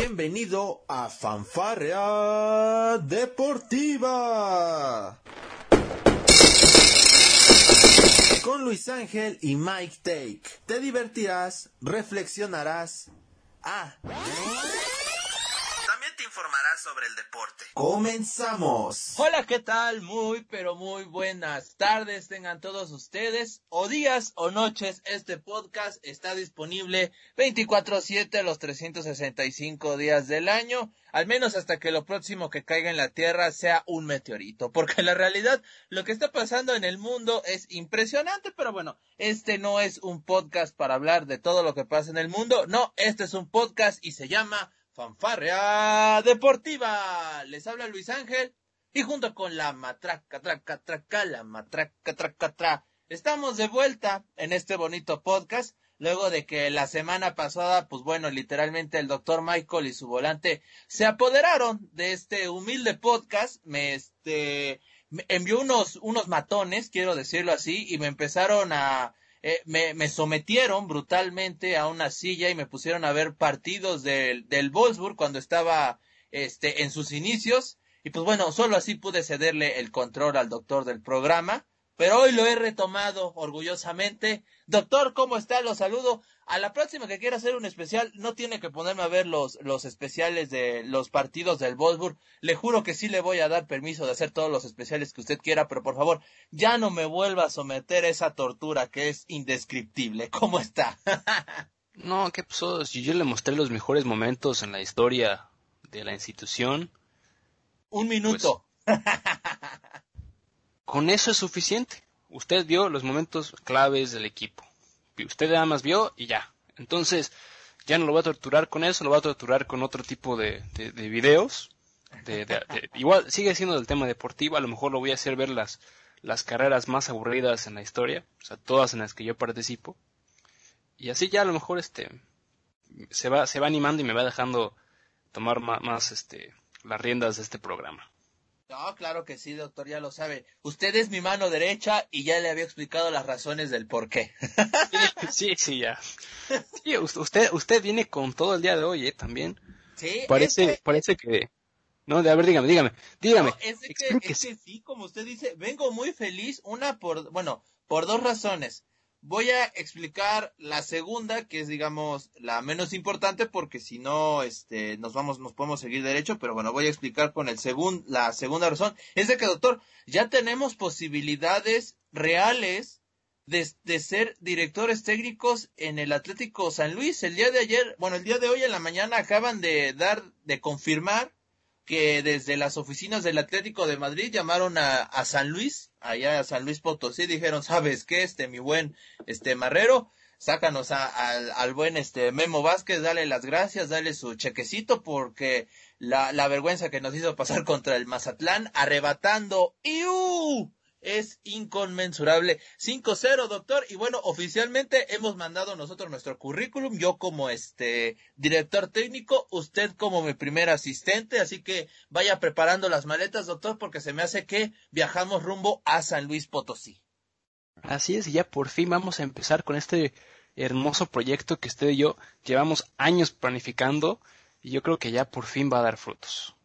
Bienvenido a Fanfarrea Deportiva. Con Luis Ángel y Mike Take. Te divertirás, reflexionarás. Ah. Sobre el deporte. Comenzamos. Hola, ¿qué tal? Muy, pero muy buenas tardes tengan todos ustedes, o días o noches. Este podcast está disponible 24/7 los 365 días del año, al menos hasta que lo próximo que caiga en la Tierra sea un meteorito, porque la realidad, lo que está pasando en el mundo es impresionante, pero bueno, este no es un podcast para hablar de todo lo que pasa en el mundo, no, este es un podcast y se llama Fanfarrea Deportiva. Les habla Luis Ángel y junto con la matraca, traca, traca, la matraca, traca, tra, estamos de vuelta en este bonito podcast. Luego de que la semana pasada, pues bueno, literalmente el doctor Michael y su volante se apoderaron de este humilde podcast, me este, me envió unos, unos matones, quiero decirlo así, y me empezaron a, eh, me, me, sometieron brutalmente a una silla y me pusieron a ver partidos del, del Wolfsburg cuando estaba este, en sus inicios. Y pues bueno, solo así pude cederle el control al doctor del programa. Pero hoy lo he retomado orgullosamente. Doctor, ¿cómo está? Lo saludo. A la próxima que quiera hacer un especial, no tiene que ponerme a ver los, los especiales de los partidos del Wolfsburg. Le juro que sí le voy a dar permiso de hacer todos los especiales que usted quiera, pero por favor, ya no me vuelva a someter a esa tortura que es indescriptible. ¿Cómo está? no, ¿qué? Si yo le mostré los mejores momentos en la historia de la institución. Un minuto. Pues, con eso es suficiente. Usted vio los momentos claves del equipo. Usted nada más vio y ya. Entonces, ya no lo voy a torturar con eso, lo voy a torturar con otro tipo de, de, de videos. De, igual sigue siendo del tema deportivo, a lo mejor lo voy a hacer ver las, las carreras más aburridas en la historia, o sea, todas en las que yo participo. Y así ya a lo mejor este se va, se va animando y me va dejando tomar más, más este las riendas de este programa. No, claro que sí, doctor, ya lo sabe. Usted es mi mano derecha y ya le había explicado las razones del por qué. sí, sí, ya. Sí, usted, usted viene con todo el día de hoy, ¿eh? También. Sí. Parece, parece que... No, de, a ver, dígame, dígame, dígame. No, es, que, es que sí, como usted dice, vengo muy feliz, una por, bueno, por dos razones. Voy a explicar la segunda, que es, digamos, la menos importante, porque si no, este, nos vamos, nos podemos seguir derecho, pero bueno, voy a explicar con el segun, la segunda razón. Es de que, doctor, ya tenemos posibilidades reales de, de ser directores técnicos en el Atlético San Luis. El día de ayer, bueno, el día de hoy en la mañana acaban de dar, de confirmar que desde las oficinas del Atlético de Madrid llamaron a, a, San Luis, allá a San Luis Potosí, dijeron, ¿sabes qué? Este, mi buen, este, Marrero, sácanos a, al, al buen, este, Memo Vázquez, dale las gracias, dale su chequecito, porque la, la vergüenza que nos hizo pasar contra el Mazatlán, arrebatando, ¡iu! Es inconmensurable. 5-0, doctor. Y bueno, oficialmente hemos mandado nosotros nuestro currículum. Yo como este director técnico, usted como mi primer asistente. Así que vaya preparando las maletas, doctor, porque se me hace que viajamos rumbo a San Luis Potosí. Así es, y ya por fin vamos a empezar con este hermoso proyecto que usted y yo llevamos años planificando. Y yo creo que ya por fin va a dar frutos.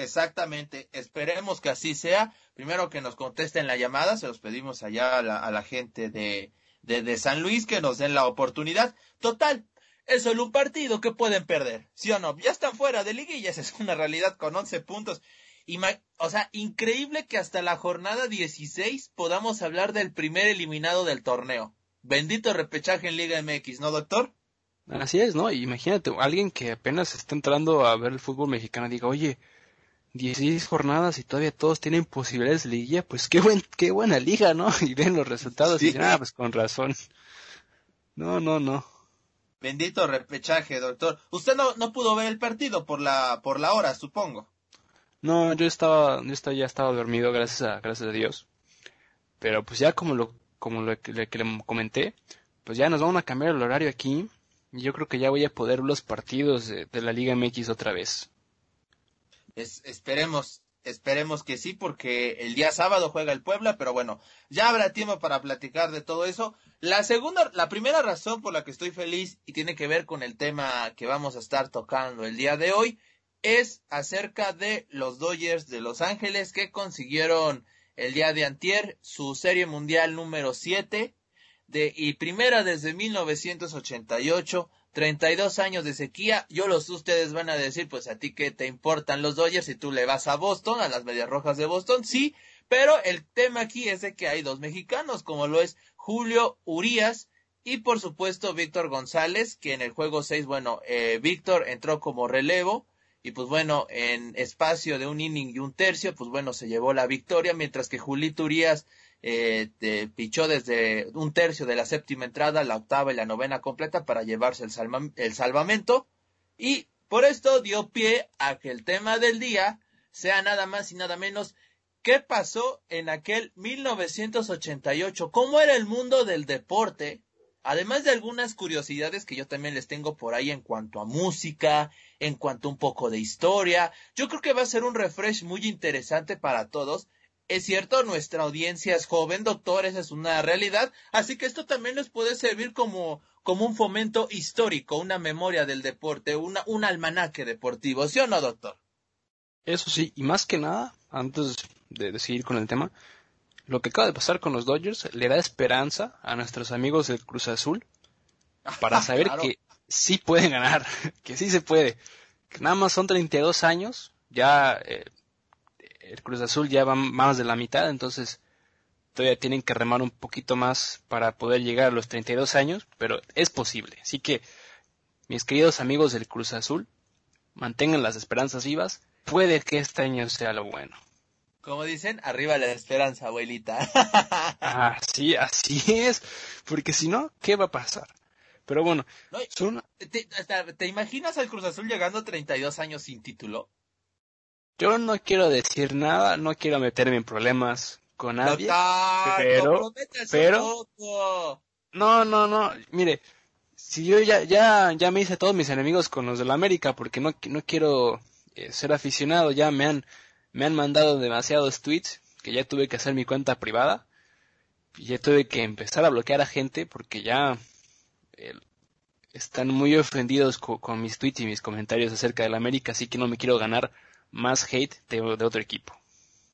Exactamente, esperemos que así sea. Primero que nos contesten la llamada, se los pedimos allá a la, gente de, de, San Luis que nos den la oportunidad. Total, es solo un partido que pueden perder, ¿sí o no? Ya están fuera de liguillas, es una realidad con 11 puntos. Y, o sea, increíble que hasta la jornada 16 podamos hablar del primer eliminado del torneo. Bendito repechaje en Liga MX, ¿no, doctor? Así es, ¿no? Imagínate, alguien que apenas está entrando a ver el fútbol mexicano diga, oye, 16 jornadas y todavía todos tienen posibilidades de liguilla, pues qué buen, qué buena liga, ¿no? Y ven los resultados sí. y dicen, ah, pues con razón. No, no, no. Bendito repechaje, doctor. Usted no, no pudo ver el partido por la, por la hora, supongo. No, yo estaba, yo estaba, ya estaba dormido, gracias a, gracias a Dios. Pero pues ya como lo, como lo que, que le comenté, pues ya nos vamos a cambiar el horario aquí. Y yo creo que ya voy a poder ver los partidos de, de la Liga MX otra vez. Es, esperemos, Esperemos que sí, porque el día sábado juega el Puebla, pero bueno, ya habrá tiempo para platicar de todo eso. La segunda, la primera razón por la que estoy feliz y tiene que ver con el tema que vamos a estar tocando el día de hoy es acerca de los Dodgers de Los Ángeles que consiguieron el día de antier su serie mundial número 7 de, y primera desde 1988 32 años de sequía. Yo los ustedes van a decir, pues a ti que te importan los Dodgers si tú le vas a Boston, a las Medias Rojas de Boston, sí, pero el tema aquí es de que hay dos mexicanos, como lo es Julio Urias y por supuesto Víctor González, que en el juego 6, bueno, eh, Víctor entró como relevo y pues bueno, en espacio de un inning y un tercio, pues bueno, se llevó la victoria, mientras que Julito Urias eh, pichó desde un tercio de la séptima entrada, la octava y la novena completa para llevarse el, el salvamento. Y por esto dio pie a que el tema del día sea nada más y nada menos qué pasó en aquel 1988, cómo era el mundo del deporte, además de algunas curiosidades que yo también les tengo por ahí en cuanto a música, en cuanto a un poco de historia. Yo creo que va a ser un refresh muy interesante para todos es cierto, nuestra audiencia es joven, doctor, esa es una realidad, así que esto también les puede servir como, como un fomento histórico, una memoria del deporte, una, un almanaque deportivo, ¿sí o no, doctor? Eso sí, y más que nada, antes de, de seguir con el tema, lo que acaba de pasar con los Dodgers le da esperanza a nuestros amigos del Cruz Azul para saber que sí pueden ganar, que sí se puede. Que nada más son 32 años, ya eh, el Cruz Azul ya va más de la mitad, entonces todavía tienen que remar un poquito más para poder llegar a los 32 años, pero es posible. Así que, mis queridos amigos del Cruz Azul, mantengan las esperanzas vivas. Puede que este año sea lo bueno. Como dicen, arriba la esperanza, abuelita. así, así es. Porque si no, ¿qué va a pasar? Pero bueno, ¿te, ¿te, imaginas al Cruz Azul llegando a 32 años sin título? Yo no quiero decir nada, no quiero meterme en problemas con nadie. pero, pero, no, no, no, mire, si yo ya, ya, ya me hice todos mis enemigos con los de la América porque no, no quiero eh, ser aficionado, ya me han, me han mandado demasiados tweets que ya tuve que hacer mi cuenta privada y ya tuve que empezar a bloquear a gente porque ya eh, están muy ofendidos con mis tweets y mis comentarios acerca de la América, así que no me quiero ganar más hate de, otro equipo.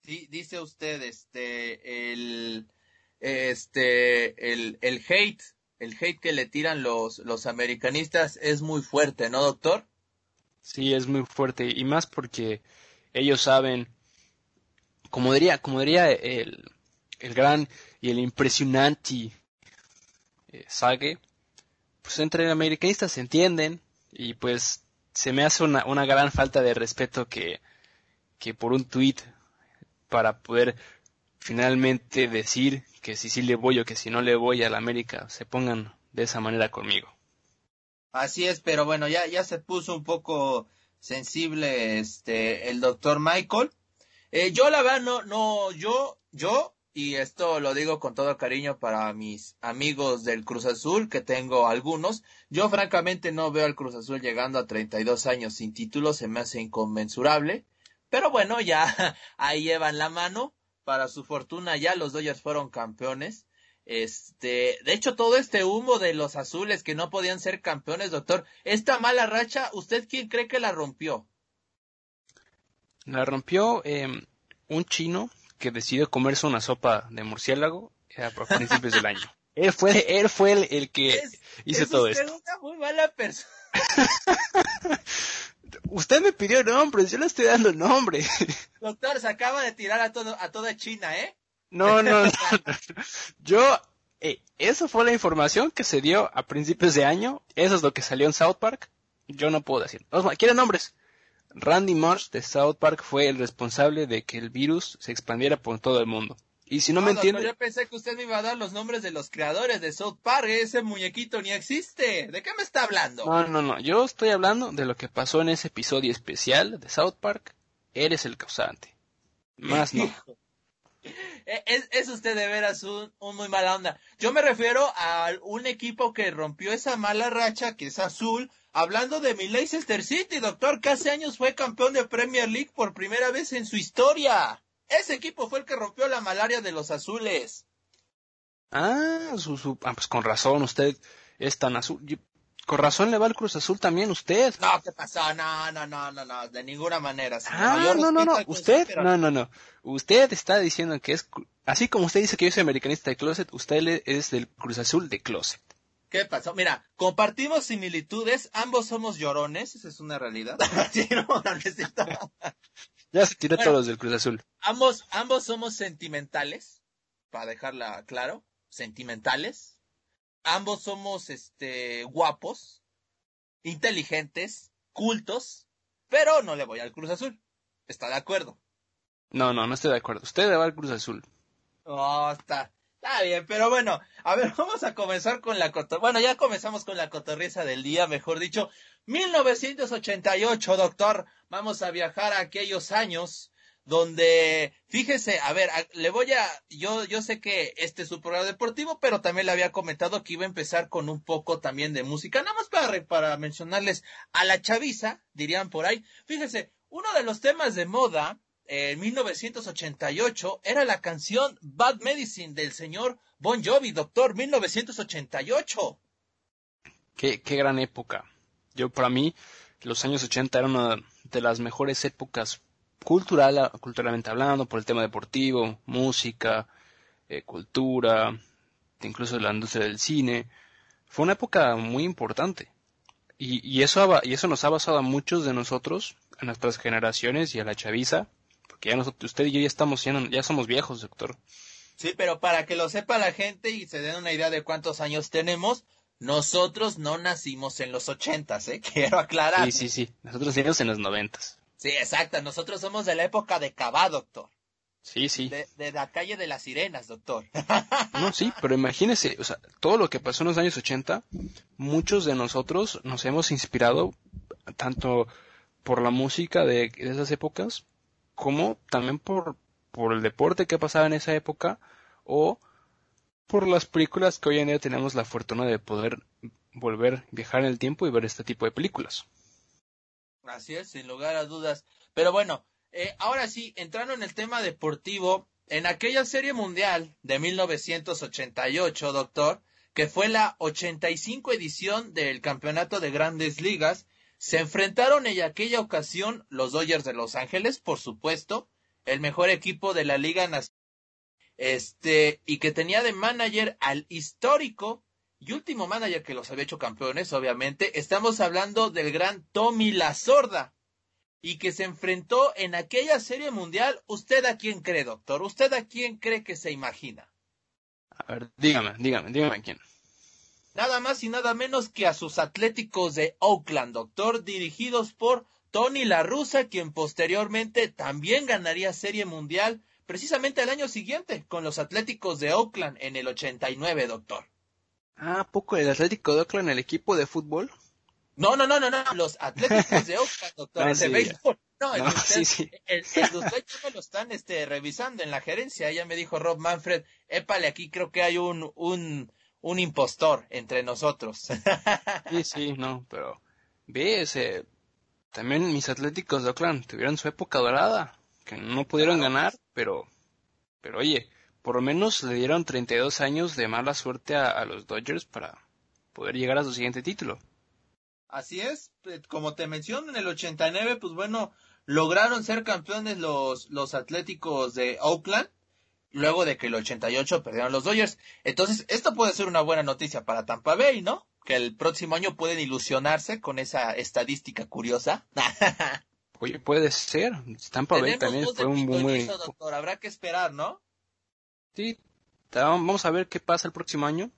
Sí, dice usted, este, el, este, el, el hate, el hate que le tiran los, los americanistas es muy fuerte, ¿no, doctor? Sí, es muy fuerte y más porque ellos saben, como diría, como diría el, el gran y el impresionante eh, Sage, pues entre americanistas se entienden y pues se me hace una, una gran falta de respeto que, que por un tweet para poder finalmente decir que si sí le voy o que si no le voy a la América se pongan de esa manera conmigo. Así es, pero bueno, ya, ya se puso un poco sensible este el doctor Michael. Eh, yo la verdad no, no, yo, yo y esto lo digo con todo cariño para mis amigos del Cruz Azul, que tengo algunos. Yo francamente no veo al Cruz Azul llegando a 32 años sin título, se me hace inconmensurable. Pero bueno, ya ahí llevan la mano. Para su fortuna ya los Dodgers fueron campeones. Este, de hecho, todo este humo de los azules que no podían ser campeones, doctor, esta mala racha, ¿usted quién cree que la rompió? La rompió eh, un chino que decidió comerse una sopa de murciélago a principios del año. Él fue, él fue el, que hizo todo esto. una muy mala persona. Usted me pidió nombres, yo le estoy dando nombre. Doctor, se acaba de tirar a todo, a toda China, ¿eh? No, no, no. Yo, eh, eso fue la información que se dio a principios de año. Eso es lo que salió en South Park. Yo no puedo decir. ¿Quieren nombres? Randy Marsh de South Park fue el responsable de que el virus se expandiera por todo el mundo. Y si no, me entiende... Yo pensé que usted me iba a dar los nombres de los creadores de South Park. Ese muñequito ni existe. ¿De qué me está hablando? No, no, no. Yo estoy hablando de lo que pasó en ese episodio especial de South Park. Eres el causante. Más no. Es, es, usted de veras un, un, muy mala onda. Yo me refiero a un equipo que rompió esa mala racha, que es azul, hablando de mi Leicester City, doctor, que hace años fue campeón de Premier League por primera vez en su historia. Ese equipo fue el que rompió la malaria de los azules. Ah, su, ah pues con razón, usted es tan azul. Con razón le va el Cruz Azul también usted. No, ¿qué pasó? No, no, no, no, no, de ninguna manera. Ah, no, no, no, usted, no, no, no. Usted está diciendo que es, así como usted dice que yo soy americanista de closet, usted es del Cruz Azul de closet. ¿Qué pasó? Mira, compartimos similitudes, ambos somos llorones, esa es una realidad. sí, no, no ya se tiró todos del Cruz Azul. Ambos, ambos somos sentimentales, para dejarla claro, sentimentales ambos somos este guapos, inteligentes, cultos, pero no le voy al Cruz Azul. ¿Está de acuerdo? No, no, no estoy de acuerdo. Usted le va al Cruz Azul. Oh, está. Está bien, pero bueno, a ver, vamos a comenzar con la cotorriza. Bueno, ya comenzamos con la cotorriza del día, mejor dicho. 1988, doctor. Vamos a viajar a aquellos años donde, fíjese, a ver, le voy a, yo, yo sé que este es su programa deportivo, pero también le había comentado que iba a empezar con un poco también de música, nada más para, para mencionarles a la chaviza, dirían por ahí. Fíjese, uno de los temas de moda en 1988 era la canción Bad Medicine del señor Bon Jovi, doctor, 1988. Qué, qué gran época. Yo, para mí, los años 80 eran una de las mejores épocas cultural, culturalmente hablando, por el tema deportivo, música, eh, cultura, incluso la industria del cine. Fue una época muy importante. Y, y, eso, y eso nos ha basado a muchos de nosotros, a nuestras generaciones y a la chaviza, porque ya nosotros, usted y yo ya estamos, ya somos viejos, doctor. Sí, pero para que lo sepa la gente y se den una idea de cuántos años tenemos, nosotros no nacimos en los ochentas, ¿eh? Quiero aclarar. Sí, sí, sí. Nosotros nacimos en los noventas. Sí, exacto. Nosotros somos de la época de Cabá, doctor. Sí, sí. De, la calle de las sirenas, doctor. No, sí, pero imagínese, o sea, todo lo que pasó en los años 80, muchos de nosotros nos hemos inspirado tanto por la música de, esas épocas, como también por, por el deporte que pasaba en esa época, o por las películas que hoy en día tenemos la fortuna de poder volver, viajar en el tiempo y ver este tipo de películas. Así es, sin lugar a dudas. Pero bueno, eh, ahora sí, entrando en el tema deportivo, en aquella serie mundial de 1988, doctor, que fue la 85 edición del campeonato de grandes ligas, se enfrentaron en aquella ocasión los Dodgers de Los Ángeles, por supuesto, el mejor equipo de la Liga Nacional, este, y que tenía de manager al histórico y último manager que los había hecho campeones, obviamente, estamos hablando del gran Tommy La Sorda, y que se enfrentó en aquella serie mundial. ¿Usted a quién cree, doctor? ¿Usted a quién cree que se imagina? A ver, dígame, dígame, dígame a quién. Nada más y nada menos que a sus Atléticos de Oakland, doctor, dirigidos por Tony La Russa, quien posteriormente también ganaría serie mundial precisamente el año siguiente con los Atléticos de Oakland en el 89, doctor. Ah, ¿poco el Atlético de Oakland, el equipo de fútbol? No, no, no, no, no, los Atléticos de Oakland, doctor, de béisbol. No, el, usted, sí, El, ya me lo están este, revisando en la gerencia. Ya me dijo Rob Manfred, épale, aquí creo que hay un, un, un impostor entre nosotros. sí, sí, no, pero ve, ese, también mis Atléticos de Oakland tuvieron su época dorada, que no pudieron ganar, pero, pero oye, por lo menos le dieron 32 años de mala suerte a, los Dodgers para poder llegar a su siguiente título. Así es, eh, como te menciono, en el 89, pues bueno, lograron ser campeones los, los Atléticos de Oakland, luego de que el 88 perdieron los Dodgers. Entonces, esto puede ser una buena noticia para Tampa Bay, ¿no? Que el próximo año pueden ilusionarse con esa estadística curiosa. Oye, puede ser. Tampa Bay también fue un muy... doctor, habrá que esperar, ¿no? Sí, vamos a ver qué pasa el próximo año.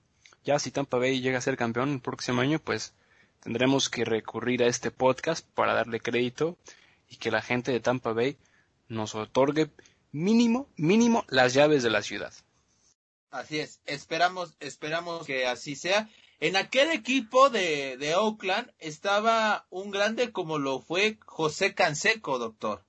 Ya si Tampa Bay llega a ser campeón el próximo año, pues tendremos que recurrir a este podcast para darle crédito y que la gente de Tampa Bay nos otorgue mínimo, mínimo las llaves de la ciudad. Así es, esperamos, esperamos que así sea. En aquel equipo de, de Oakland estaba un grande como lo fue José Canseco, doctor.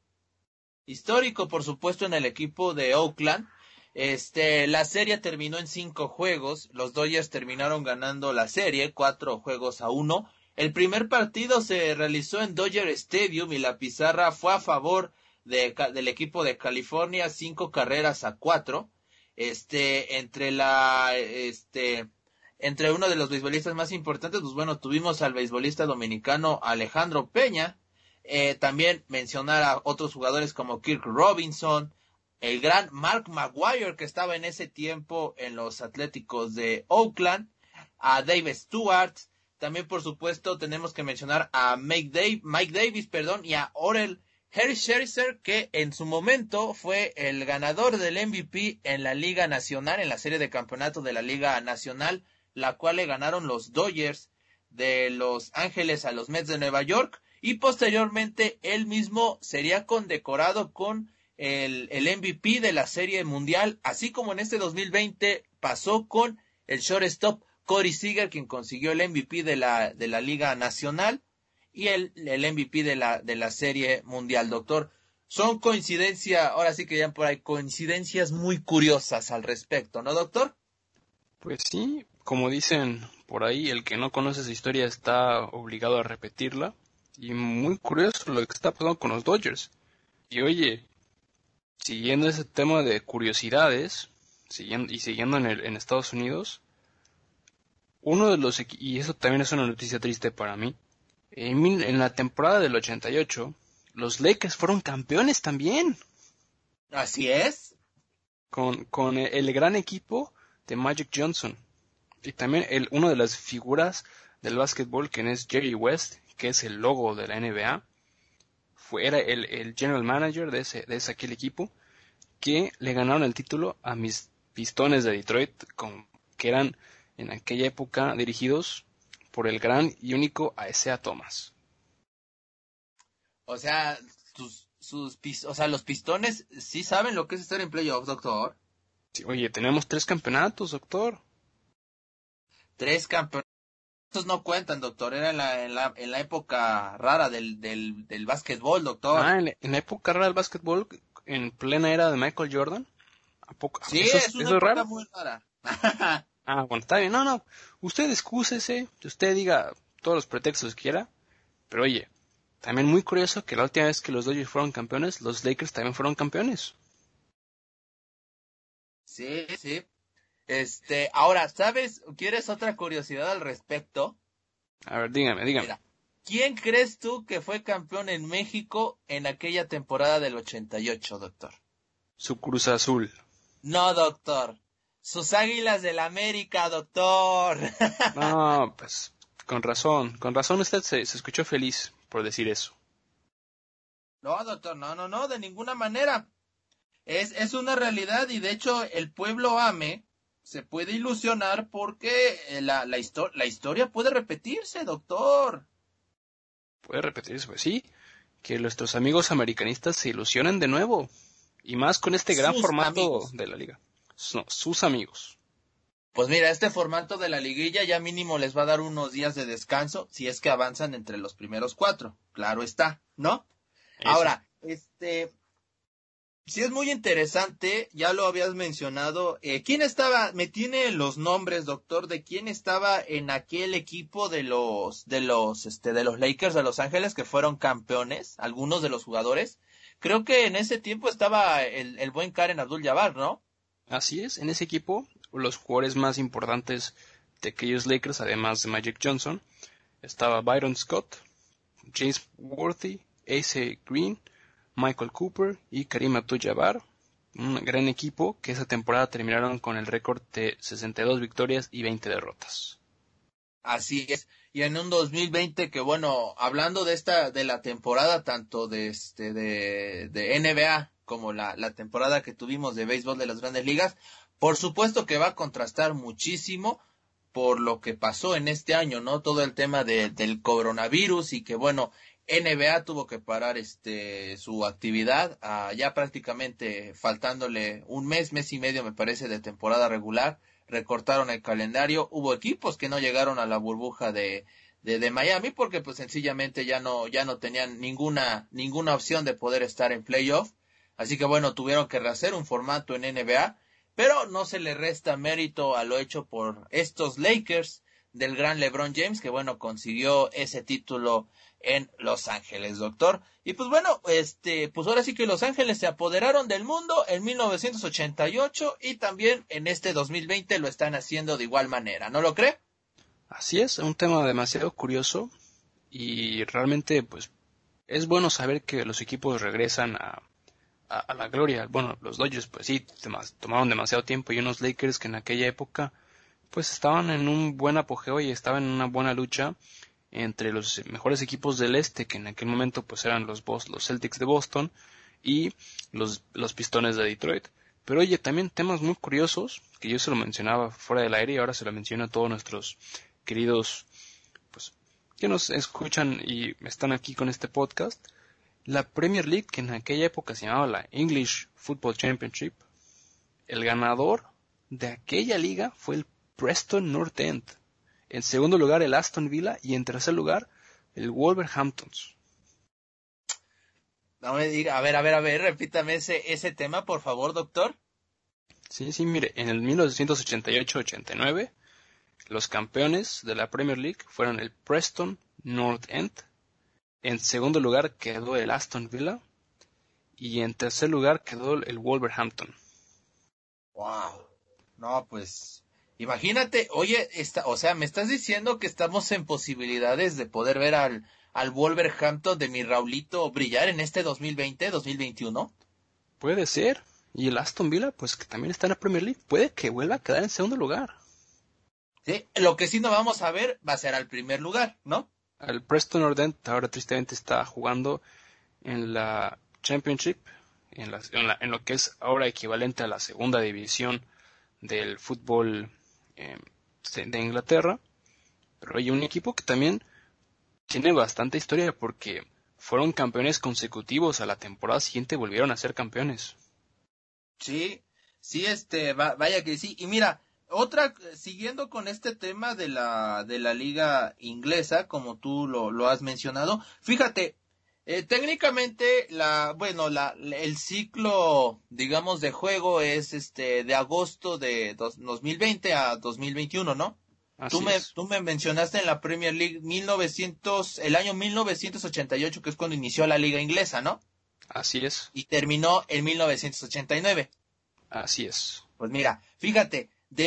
Histórico, por supuesto, en el equipo de Oakland Este, la serie terminó en cinco juegos. Los Dodgers terminaron ganando la serie, cuatro juegos a uno. El primer partido se realizó en Dodger Stadium y la pizarra fue a favor de, del equipo de California, cinco carreras a cuatro. Este, entre la, este, entre uno de los beisbolistas más importantes, pues bueno, tuvimos al beisbolista dominicano Alejandro Peña, eh, también mencionar a otros jugadores como Kirk Robinson, el gran Mark Maguire que estaba en ese tiempo en los Atléticos de Oakland, a Dave Stewart, también por supuesto tenemos que mencionar a Mike, Mike Davis, perdón, y a Orel Harry Scherzer, que en su momento fue el ganador del MVP en la Liga Nacional, en la serie de campeonato de la Liga Nacional, la cual le ganaron los Dodgers de Los Ángeles a los Mets de Nueva York, y posteriormente él mismo sería condecorado con el, el MVP de la Serie Mundial, así como en este 2020 pasó con el shortstop Corey Seager, quien consiguió el MVP de la, de la Liga Nacional y el, el MVP de la, de la Serie Mundial, doctor. Son coincidencias, ahora sí que ya por ahí, coincidencias muy curiosas al respecto, ¿no, doctor? Pues sí, como dicen por ahí, el que no conoce esa historia está obligado a repetirla. Y muy curioso lo que está pasando con los Dodgers. Y oye, siguiendo ese tema de curiosidades, siguiendo, y siguiendo en, el, en Estados Unidos, uno de los, y eso también es una noticia triste para mí, en, en la temporada del 88, los Lakers fueron campeones también. Así es. Con, con el gran equipo de Magic Johnson. Y también el, una de las figuras del básquetbol, quien es Jerry West, que es el logo de la NBA, fue, era el, el general manager de ese, de ese aquel equipo, que le ganaron el título a mis pistones de Detroit, con, que eran en aquella época dirigidos por el gran y único Aesea Thomas. O sea, sus, sus, o sea, los pistones sí saben lo que es estar en playoffs, doctor. Sí, oye, tenemos tres campeonatos, doctor. Tres campeonatos no cuentan, doctor. Era en la, en la, en la época rara del, del, del básquetbol, doctor. Ah, en, la época rara del básquetbol, en plena era de Michael Jordan. ¿A poco? Sí, es, una época muy rara. Ah, bueno, está bien. No, no. Usted excúsese, usted diga todos los pretextos que quiera. Pero oye, también muy curioso que la última vez que los Dodgers fueron campeones, los Lakers también fueron campeones. Sí, sí. Este, ahora, ¿sabes? ¿Quieres otra curiosidad al respecto? A ver, dígame, dígame. ¿quién crees tú que fue campeón en México en aquella temporada del 88, doctor? Su Cruz Azul. No, doctor. Sus águilas del América, doctor. No, pues con razón, con razón usted se, escuchó feliz por decir eso. No, doctor, no, no, no, de ninguna manera. Es, es una realidad y de hecho el pueblo AME se puede ilusionar porque eh, la, la, la historia puede repetirse, doctor. Puede repetirse, pues sí. Que nuestros amigos americanistas se ilusionen de nuevo. Y más con este gran formato de la liga sus amigos. Pues mira, este formato de la liguilla ya mínimo les va a dar unos días de descanso si es que avanzan entre los primeros cuatro. Claro está, ¿no? Ahora, este, si es muy interesante, ya lo habías mencionado. Eh, ¿Quién estaba? Me tiene los nombres, doctor, de quién estaba en aquel equipo de los, de los, este, de los Lakers de Los Ángeles que fueron campeones, algunos de los jugadores. Creo que en ese tiempo estaba el, el buen Karen Abdul-Jabbar, ¿no? Así es, en ese equipo los jugadores más importantes de aquellos Lakers, además de Magic Johnson, estaba Byron Scott, James Worthy, Ace Green, Michael Cooper y Karim Abdul-Jabbar, un gran equipo que esa temporada terminaron con el récord de 62 victorias y 20 derrotas. Así es. Y en un 2020 que bueno, hablando de esta de la temporada tanto de este de, de NBA como la, la temporada que tuvimos de béisbol de las grandes ligas, por supuesto que va a contrastar muchísimo por lo que pasó en este año, ¿no? Todo el tema de, del coronavirus y que bueno, NBA tuvo que parar este su actividad ah, ya prácticamente faltándole un mes, mes y medio me parece de temporada regular, recortaron el calendario, hubo equipos que no llegaron a la burbuja de, de, Miami porque pues sencillamente ya no ya no tenían ninguna ninguna opción de poder estar en playoff Así que bueno, tuvieron que rehacer un formato en NBA. pero no se le resta mérito a lo hecho por estos Lakers del gran LeBron James, que bueno, consiguió ese título en Los Ángeles, doctor. Y pues bueno, este, pues ahora sí que Los Ángeles se apoderaron del mundo en 1988 y también en este 2020 lo están haciendo de igual manera, ¿no lo cree? Así es, un tema demasiado curioso y realmente pues es bueno saber que los equipos regresan a, a, la gloria. Bueno, los Dodgers pues sí, tomaron demasiado tiempo y unos Lakers que en aquella época pues estaban en un buen apogeo y estaban en una buena lucha entre los mejores equipos del este, que en aquel momento pues eran los, los Celtics de Boston y los, los Pistones de Detroit. Pero oye, también temas muy curiosos, que yo se lo mencionaba fuera del aire y ahora se lo menciono a todos nuestros queridos, pues, que nos escuchan y están aquí con este podcast. La Premier League, que en aquella época se llamaba la English Football Championship, el ganador de aquella liga fue el Preston North End. En segundo lugar el Aston Villa y en tercer lugar el Wolverhampton. No me diga, a ver, a ver, a ver, repítame ese, ese tema, por favor, doctor. Sí, sí, mire, en el 1988-89 los campeones de la Premier League fueron el Preston North End, en segundo lugar quedó el Aston Villa y en tercer lugar quedó el Wolverhampton. Wow. No, pues Imagínate, oye, está, o sea, me estás diciendo que estamos en posibilidades de poder ver al, al Wolverhampton de mi Raulito brillar en este 2020, 2021. Puede ser. Y el Aston Villa, pues que también está en la Premier League, puede que vuelva a quedar en segundo lugar. Sí, lo que sí no vamos a ver va a ser al primer lugar, ¿no? El Preston Ordent ahora tristemente está jugando en la Championship, en, en, en lo que es ahora equivalente a la segunda división del fútbol eh, de Inglaterra. Pero hay un equipo que también tiene bastante historia porque fueron campeones consecutivos a la temporada siguiente volvieron a ser campeones. Sí, sí, este, vaya que sí. Y mira, otra, siguiendo con este tema de la, de la liga inglesa, como tú lo, lo has mencionado, fíjate, eh, técnicamente, la, bueno, la, el ciclo, digamos, de juego es este de agosto de 2020 a 2021, ¿no? tú me, tú me mencionaste en la Premier League 1900, el año 1988, que es cuando inició la liga inglesa, ¿no? Así es. Y terminó en 1989. Así es. Pues mira, fíjate, de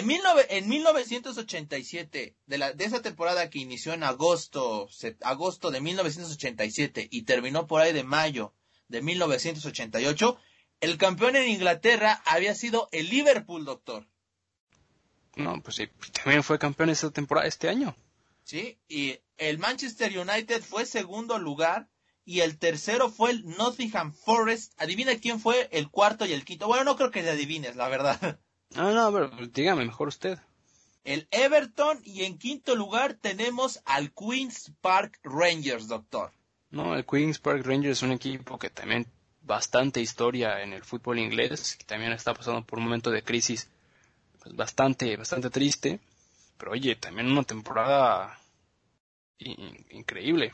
en 1987, de, la, de esa temporada que inició en agosto, agosto de 1987 y terminó por ahí de mayo de 1988, el campeón en Inglaterra había sido el Liverpool, doctor. No, pues sí, también fue campeón esa temporada, este año. Sí, y el Manchester United fue segundo lugar y el tercero fue el Nottingham Forest. Adivina quién fue el cuarto y el quinto. Bueno, no creo que te adivines, la verdad. Ah, no, pero dígame mejor usted. El Everton y en quinto lugar tenemos al Queens Park Rangers, doctor. No, el Queens Park Rangers es un equipo que también bastante historia en el fútbol inglés, que también está pasando por un momento de crisis pues, bastante, bastante triste. Pero oye, también una temporada increíble,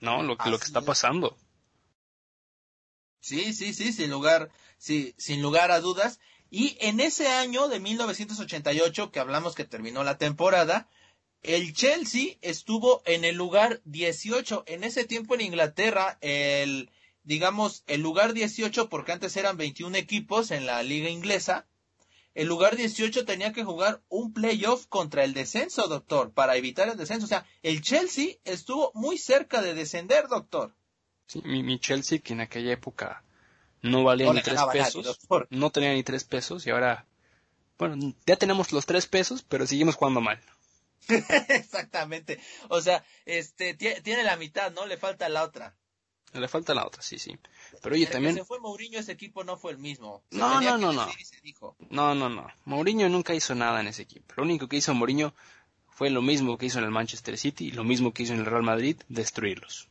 ¿no? Lo, lo que está pasando. Sí, sí, sí, sin lugar, sí, sin lugar a dudas. Y en ese año de 1988, que hablamos que terminó la temporada, el Chelsea estuvo en el lugar 18. En ese tiempo en Inglaterra, el, digamos, el lugar 18, porque antes eran 21 equipos en la liga inglesa, el lugar 18 tenía que jugar un playoff contra el descenso, doctor, para evitar el descenso. O sea, el Chelsea estuvo muy cerca de descender, doctor. Sí, mi, mi Chelsea, que en aquella época no valía ni tres pesos, no tenía ni tres pesos y ahora, bueno, ya tenemos los tres pesos, pero seguimos jugando mal. Exactamente, o sea, este, tiene la mitad, ¿no? Le falta la otra. Le falta la otra, sí, sí. Pero oye, también... se fue Mourinho, ese equipo no fue el mismo. no, no, no, no. No, no, no. Mourinho nunca hizo nada en ese equipo. Lo único que hizo Mourinho fue lo mismo que hizo en el Manchester City y lo mismo que hizo en el Real Madrid, destruirlos.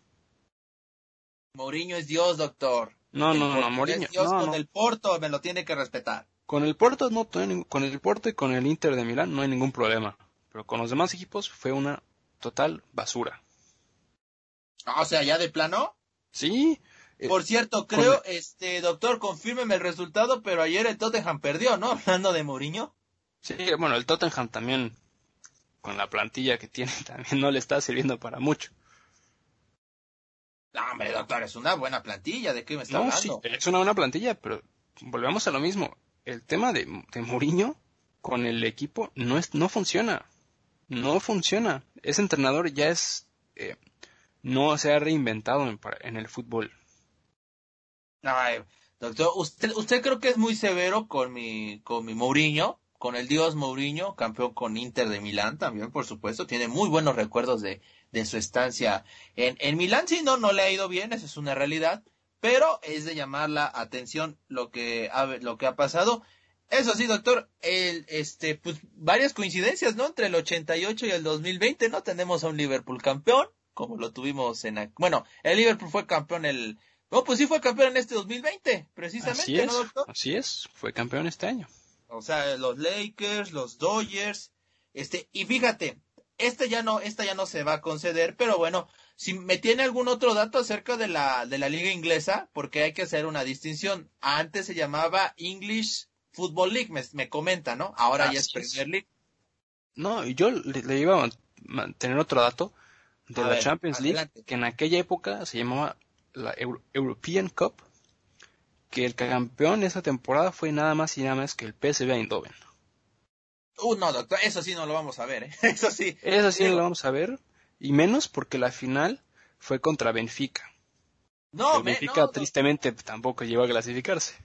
Mourinho es Dios, doctor. No, no, no, Mourinho. con el Porto me lo tiene que respetar. Con el Porto no, con el Porto y con el Inter de Milán no hay ningún problema. Pero con los demás equipos fue una total basura. Ah, o sea, ya de plano. Sí, Eh, Por cierto, creo, este, doctor, confírmeme el resultado, pero ayer el Tottenham perdió, ¿no? Hablando de Mourinho. Sí, bueno, el Tottenham también, con la plantilla que tiene, también no le está sirviendo para mucho. No, hombre, doctor, es una buena plantilla, ¿de qué me está hablando? Sí, es una buena plantilla, pero volvemos a lo mismo. El tema de, de Mourinho con el equipo no es, no funciona. No funciona. Ese entrenador ya es, eh, no se ha reinventado en, en el fútbol. Ay, doctor, usted, usted creo que es muy severo con mi, con mi Mourinho, con el dios Mourinho, campeón con Inter de Milán también, por supuesto, tiene muy buenos recuerdos de, de su estancia en, en Milán, sí, no, no le ha ido bien, esa es una realidad, pero es de llamar la atención lo que ha, lo que ha pasado. Eso sí, doctor, el, este, pues, varias coincidencias, ¿no? Entre el 88 y el 2020, ¿no? Tenemos a un Liverpool campeón, como lo tuvimos en, bueno, el Liverpool fue campeón el, no, pues sí fue campeón en este 2020, precisamente, así es, ¿no, doctor? Así es, fue campeón este año. O sea, los Lakers, los Dodgers, este, y fíjate, este ya no, esta ya no se va a conceder, pero bueno, si me tiene algún otro dato acerca de la, de la liga inglesa, porque hay que hacer una distinción. Antes se llamaba English Football League, me, me comenta, ¿no? Ahora ya es Premier League. No, yo le, le, iba a tener otro dato de A la ver, Champions League, que en aquella época se llamaba la Euro- European Cup, que el campeón de esa temporada fue nada más y nada más que el PSV Eindhoven. Uh, no, doctor, eso sí no lo vamos a ver, ¿eh? Eso sí. Eso sí Digo, lo vamos a ver, y menos porque la final fue contra Benfica. No, el Benfica no, tristemente tampoco llegó a clasificarse.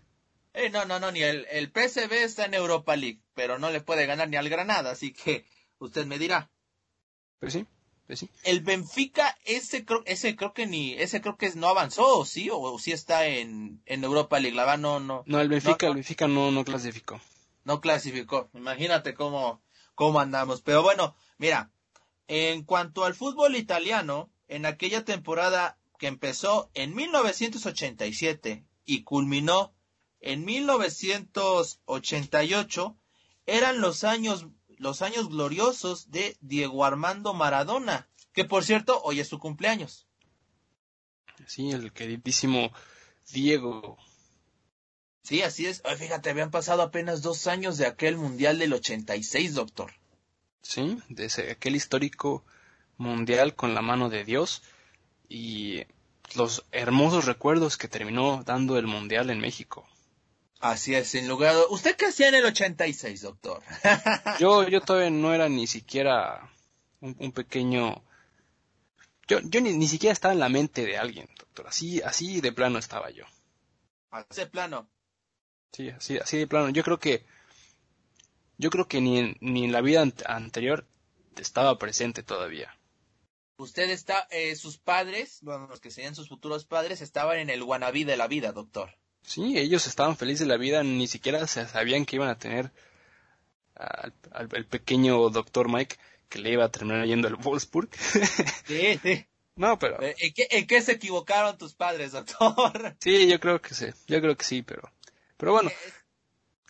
eh, no, no, no, ni el, el PSV está en Europa League, pero no le puede ganar ni al Granada, así que usted me dirá. Pues sí, pues sí. El Benfica, ese creo, ese creo que ni, ese creo que no avanzó, ¿o sí? O, o sí está en, en Europa League, la verdad no, no, No, el Benfica, No, no. el Benfica no, no clasificó. No clasificó. Imagínate cómo, cómo andamos. Pero bueno, mira, en cuanto al fútbol italiano, en aquella temporada que empezó en 1987 y culminó en 1988, eran los años, los años gloriosos de Diego Armando Maradona, que por cierto, hoy es su cumpleaños. Sí, el queridísimo Diego. Sí, así es. Ay, fíjate, habían pasado apenas dos años de aquel mundial del 86, doctor. Sí, de ese, aquel histórico mundial con la mano de Dios y los hermosos recuerdos que terminó dando el mundial en México. Así es, sin lugar a. ¿Usted qué hacía en el 86, doctor? Yo, yo todavía no era ni siquiera un, un pequeño... Yo, yo ni, ni siquiera estaba en la mente de alguien, doctor. Así, así de plano estaba yo. A ese plano. Sí, así, así de plano. Yo creo que... Yo creo que ni en, ni en la vida ant- anterior estaba presente todavía. Usted está, eh, sus padres, bueno, los que serían sus futuros padres, estaban en el wannabe de la vida, doctor. Sí, ellos estaban felices de la vida, ni siquiera se sabían que iban a tener al, al- al pequeño doctor Mike que le iba a terminar yendo al Wolfsburg. Sí, sí. no, pero Eh, ¿En qué, en qué se equivocaron tus padres, doctor? sí, yo creo que sí, yo creo que sí, pero pero bueno, Eh,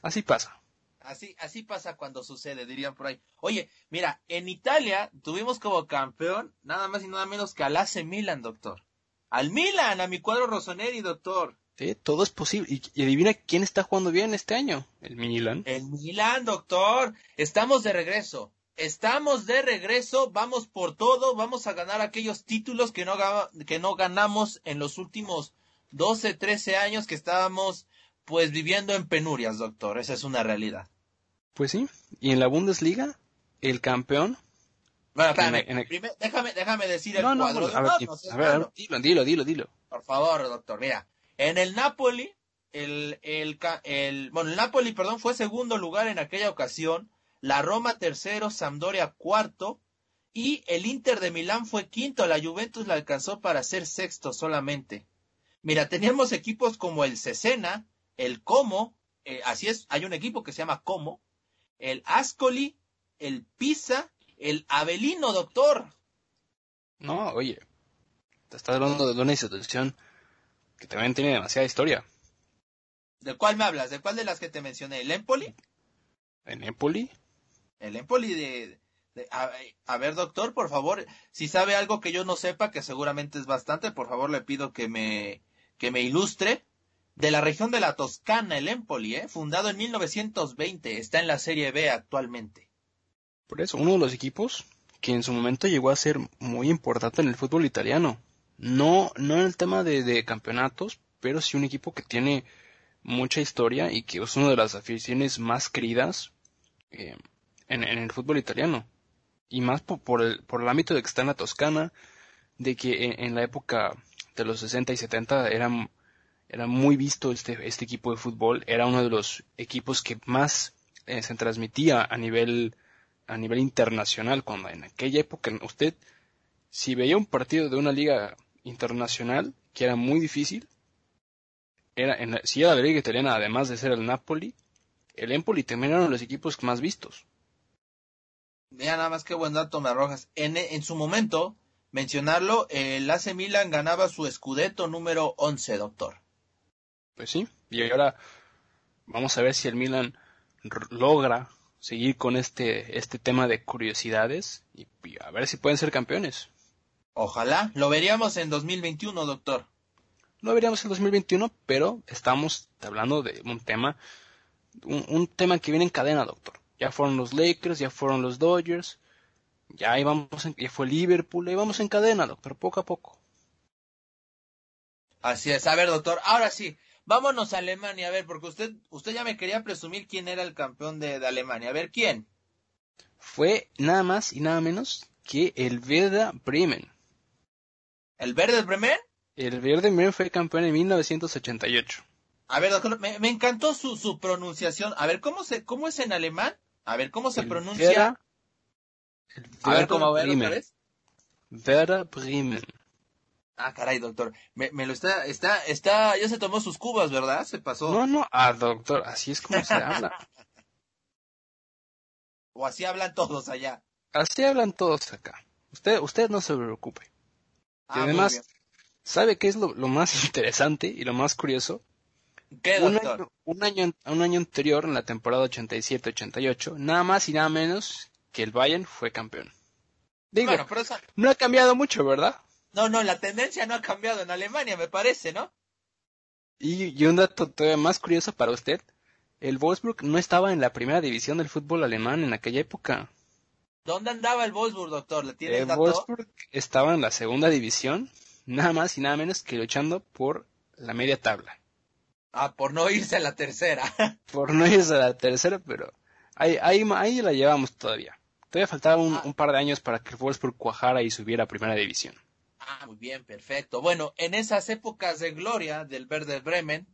así pasa. Así, así pasa cuando sucede, dirían por ahí. Oye, mira, en Italia tuvimos como campeón nada más y nada menos que al AC Milan, doctor. Al Milan, a mi cuadro Rossoneri, doctor. Sí, todo es posible. Y, y adivina quién está jugando bien este año, el Milan. El Milan, doctor. Estamos de regreso. Estamos de regreso. Vamos por todo. Vamos a ganar aquellos títulos que no, que no ganamos en los últimos 12, 13 años que estábamos pues viviendo en penurias, doctor. Esa es una realidad. Pues sí. Y en la Bundesliga, el campeón. Bueno, espérame. En- en- Primero, déjame, déjame decir el No, no, cuadro. a ver, No, no seas a ver, a ver, malo. dilo, dilo, dilo, dilo. Por favor, doctor, mira. En el Napoli, el, el, el, bueno, el Napoli, perdón, fue segundo lugar en aquella ocasión. La Roma tercero, Sampdoria cuarto. Y el Inter de Milán fue quinto. La Juventus la alcanzó para ser sexto solamente. Mira, teníamos equipos como el Cesena, el Como, eh, así es, hay un equipo que se llama Como, el Ascoli, el Pisa, el Avelino, doctor. No, oye, te estás hablando de una institución que también tiene demasiada historia. ¿De cuál me hablas? ¿De cuál de las que te mencioné? ¿El Empoli? En Empoli, El Empoli de... de- a, a ver, doctor, por favor, si sabe algo que yo no sepa, que seguramente es bastante, por favor le pido que me, que me ilustre. De la región de la Toscana, el Empoli, ¿eh? fundado en 1920, está en la Serie B actualmente. Por eso, uno de los equipos que en su momento llegó a ser muy importante en el fútbol italiano. No, no en el tema de, campeonatos, pero sí un equipo que tiene mucha historia y que es una de las aficiones más queridas eh, en, el fútbol italiano. Y más por, el, por el ámbito de que está en la Toscana, de que en, la época de los 60 y 70 eran, era muy visto este, este equipo de fútbol, era uno de los equipos que más eh, se transmitía a nivel, a nivel internacional, cuando en aquella época usted, si veía un partido de una liga internacional, que era muy difícil, era en si era la liga italiana, además de ser el Napoli, el Empoli también eran los equipos más vistos. Mira nada más qué buen dato me arrojas. En, en su momento, mencionarlo, el AC Milan ganaba su escudeto número 11, doctor. Pues sí, y ahora vamos a ver si el Milan logra seguir con este, este tema de curiosidades y, a ver si pueden ser campeones. Ojalá, lo veríamos en 2021, doctor. Lo veríamos en 2021, pero estamos hablando de un tema, un tema que viene en cadena, doctor. Ya fueron los Lakers, ya fueron los Dodgers, ya íbamos, en, ya fue Liverpool, íbamos en cadena, doctor, poco a poco. Así es, a ver, doctor, ahora sí, vámonos a Alemania, a ver, porque usted, usted ya me quería presumir quién era el campeón de, de Alemania, a ver, ¿quién? Fue nada más y nada menos que el Werder Bremen. ¿El Verde Bremen? El Verde Bremen fue campeón en 1988. A ver, doctor, me, me encantó su, su, pronunciación. A ver, ¿cómo, se, ¿cómo es en alemán? A ver, ¿cómo se pronuncia? a ver, ¿cómo ver vez? Werder Bremen. Ah, caray, doctor. Me, me, lo está, está, está, ya se tomó sus cubas, ¿verdad? Se pasó. No, no, ah, doctor, así es como se habla. o así hablan todos allá. Así hablan todos acá. Usted, usted no se preocupe. y ah, además, ¿sabe qué es lo, lo, más interesante y lo más curioso? ¿Qué, doctor? Un año, un año, un año anterior, en la temporada 87-88, nada más y nada menos que el Bayern fue campeón. Digo, no ha cambiado mucho, ¿verdad? No, no, la tendencia no ha cambiado en Alemania, me parece, ¿no? Y, un dato todavía más curioso para usted, el Wolfsburg no estaba en la primera división del fútbol alemán en aquella época. ¿Dónde andaba el Wolfsburg, doctor? ¿Le tiene el, Wolfsburg estaba en la segunda división, nada más y nada menos que luchando por la media tabla. Ah, por no irse a la tercera. por no irse a la tercera, pero ahí, ahí, ahí la llevamos todavía. Todavía faltaba ah. un, par de años para que el Wolfsburg cuajara y subiera a primera división. Ah, muy bien, perfecto. Bueno, en esas épocas de gloria del Verde Bremen,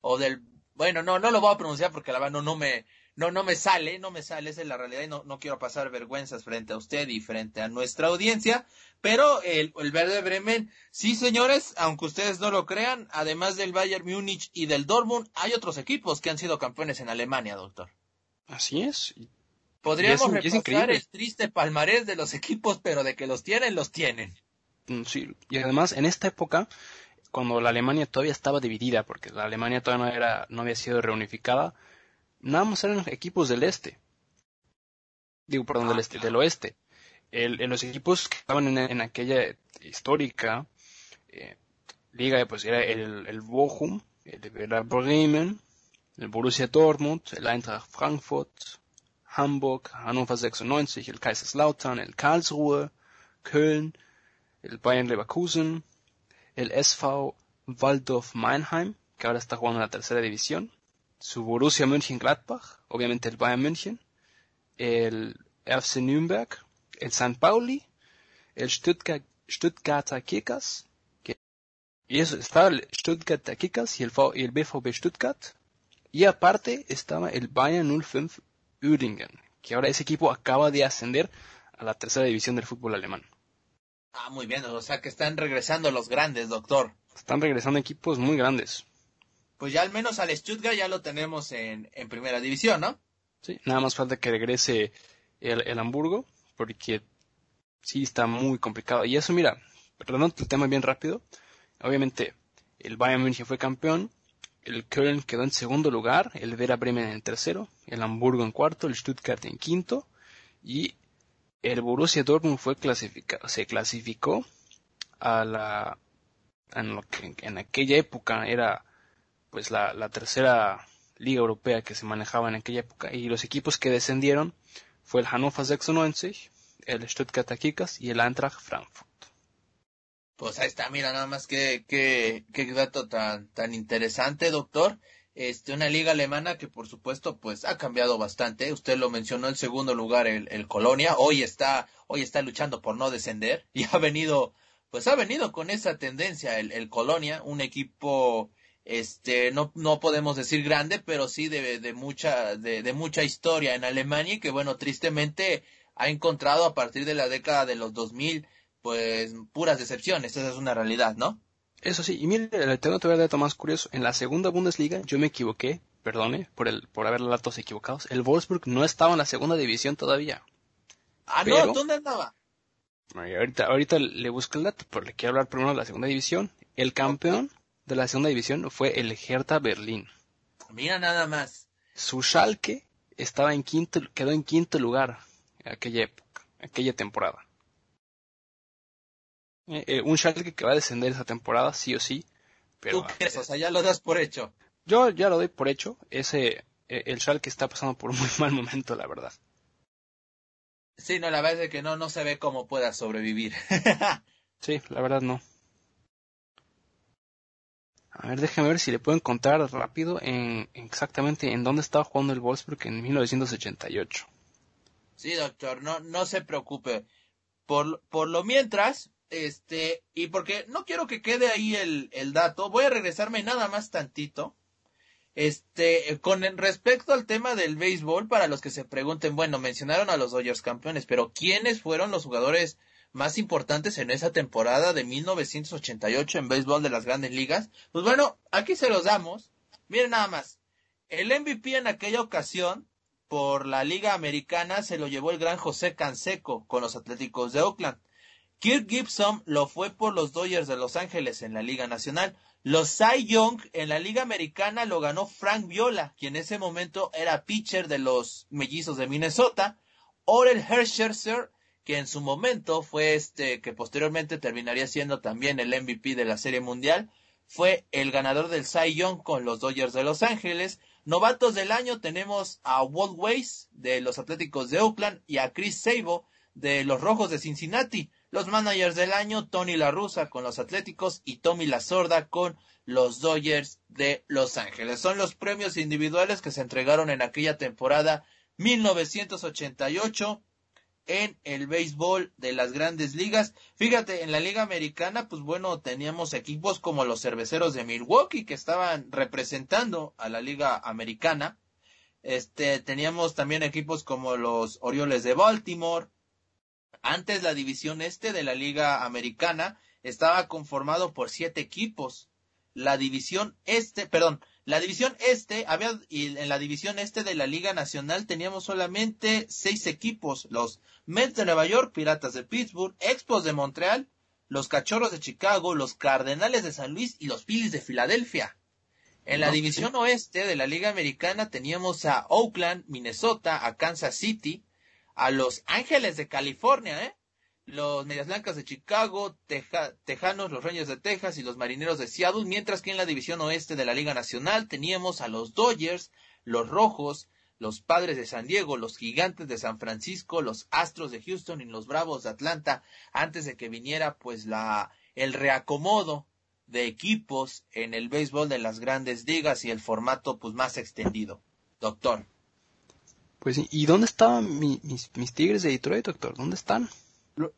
o del, bueno, no, no lo voy a pronunciar porque la verdad no, no me, no, no me sale, no me sale, esa es la realidad y no, no quiero pasar vergüenzas frente a usted y frente a nuestra audiencia, pero el, el Verde Bremen, sí señores, aunque ustedes no lo crean, además del Bayern Múnich y del Dortmund, hay otros equipos que han sido campeones en Alemania, doctor. Así es, Podríamos repasar el triste palmarés de los equipos, pero de que los tienen, los tienen. Mm, sí, y además en esta época, cuando la Alemania todavía estaba dividida, porque la Alemania todavía no, era, no había sido reunificada, nada más eran equipos del este. Digo, perdón, del ah, este, del oeste. El, los equipos que estaban en, aquella histórica eh, liga, pues era el, el Bochum, el, el Bremen, el Borussia Dortmund, el Eintracht Frankfurt, Hamburg, Hannover 96, el Kaiserslautern, el Karlsruhe, Köln, el Bayern Leverkusen, el SV Waldorf Meinheim, que ahora está jugando en la tercera división, su Borussia Mönchengladbach, obviamente el Bayern München, el FC Nürnberg, el San Pauli, el Stuttgart, Stuttgarter Kickers, y eso estaba el Stuttgarter Kickers y el, el BVB Stuttgart, y aparte estaba el Bayern 05 Uerdingen, que ahora ese equipo acaba de ascender a la tercera división del fútbol alemán. Ah, muy bien, o sea que están regresando los grandes, doctor. Están regresando equipos muy grandes. Pues ya al menos al Stuttgart ya lo tenemos en, en primera división, ¿no? Sí, nada más falta que regrese el, el Hamburgo, porque sí está muy complicado. Y eso, mira, perdón el tema bien rápido. Obviamente, el Bayern München fue campeón, el Köln quedó en segundo lugar, el Vera Bremen en tercero, el Hamburgo en cuarto, el Stuttgart en quinto y el Borussia Dortmund fue clasificado, se clasificó a la en lo que en aquella época era pues la, tercera liga europea que se manejaba en aquella época y los equipos que descendieron fue el Hannover 96, el Stuttgart Kickers y el Eintracht Frankfurt. Pues ahí está, mira nada más que, qué dato tan, tan interesante, doctor. Este, una liga alemana que por supuesto pues ha cambiado bastante. Usted lo mencionó en segundo lugar el, el Colonia. Hoy está, hoy está luchando por no descender y ha venido, pues ha venido con esa tendencia el, el Colonia, un equipo este no, no podemos decir grande, pero sí de, de mucha, de, de, mucha historia en Alemania y que bueno, tristemente ha encontrado a partir de la década de los 2000 pues puras decepciones, esa es una realidad, ¿no? Eso sí, y mire, le tengo todavía dato más curioso, en la segunda Bundesliga yo me equivoqué, perdone por el por haber datos equivocados, el Wolfsburg no estaba en la segunda división todavía. Ah, no, ¿dónde andaba? Ahorita, ahorita le busco el dato, pero le quiero hablar primero de la segunda división. El campeón de la segunda división fue el Hertha Berlín. Mira nada más. Su Schalke estaba en quinto, quedó en quinto lugar aquella época, aquella temporada. Eh, un Schalke que va a descender esa temporada, sí o sí. Pero, ¿Tú crees? O sea, ya lo das por hecho. Yo ya lo doy por hecho. Ese, eh, el Schalke está pasando por un muy mal momento, la verdad. Sí, no, la verdad es que no, no se ve cómo pueda sobrevivir. sí, la verdad no. A ver, déjeme ver si le puedo encontrar rápido en exactamente en dónde estaba jugando el Wolfsburg en 1988. Sí, doctor, no, no se preocupe. Por, por lo mientras, este, y porque no quiero que quede ahí el, el dato, voy a regresarme nada más tantito. Este, con respecto al tema del béisbol, para los que se pregunten, bueno, mencionaron a los Dodgers campeones, pero ¿quiénes fueron los jugadores más importantes en esa temporada de 1988 en béisbol de las grandes ligas? Pues bueno, aquí se los damos. Miren nada más. El MVP en aquella ocasión por la Liga Americana se lo llevó el gran José Canseco con los Atléticos de Oakland. Kirk Gibson lo fue por los Dodgers de Los Ángeles en la Liga Nacional. Los Cy Young en la Liga Americana lo ganó Frank Viola, quien en ese momento era pitcher de los Mellizos de Minnesota. Orel Herscherzer que en su momento fue este, que posteriormente terminaría siendo también el MVP de la Serie Mundial, fue el ganador del Cy Young con los Dodgers de Los Ángeles. Novatos del año tenemos a Walt Weiss de los Atléticos de Oakland y a Chris Sabo de los Rojos de Cincinnati. Los managers del año, Tony La Russa con los Atléticos y Tommy La Sorda con los Dodgers de Los Ángeles. Son los premios individuales que se entregaron en aquella temporada 1988 en el béisbol de las grandes ligas. Fíjate, en la liga americana, pues bueno, teníamos equipos como los cerveceros de Milwaukee que estaban representando a la liga americana. Este, teníamos también equipos como los Orioles de Baltimore. Antes la división este de la liga americana estaba conformado por siete equipos. La división este, perdón, la división este, había, y en la división este de la Liga Nacional teníamos solamente seis equipos, los Mets de Nueva York, Piratas de Pittsburgh, Expos de Montreal, los Cachorros de Chicago, los Cardenales de San Luis y los Phillies de Filadelfia. En la división oeste de la Liga Americana teníamos a Oakland, Minnesota, a Kansas City, a Los Ángeles de California, ¿eh? los Medias Blancas de Chicago, Tejanos, los Rangers de Texas y los Marineros de Seattle, mientras que en la división oeste de la Liga Nacional teníamos a los Dodgers, los Rojos, los Padres de San Diego, los Gigantes de San Francisco, los Astros de Houston y los Bravos de Atlanta, antes de que viniera pues la el reacomodo de equipos en el béisbol de las grandes ligas y el formato pues más extendido. Doctor. Pues ¿y dónde estaban mis, mis Tigres de Detroit, doctor? ¿Dónde están?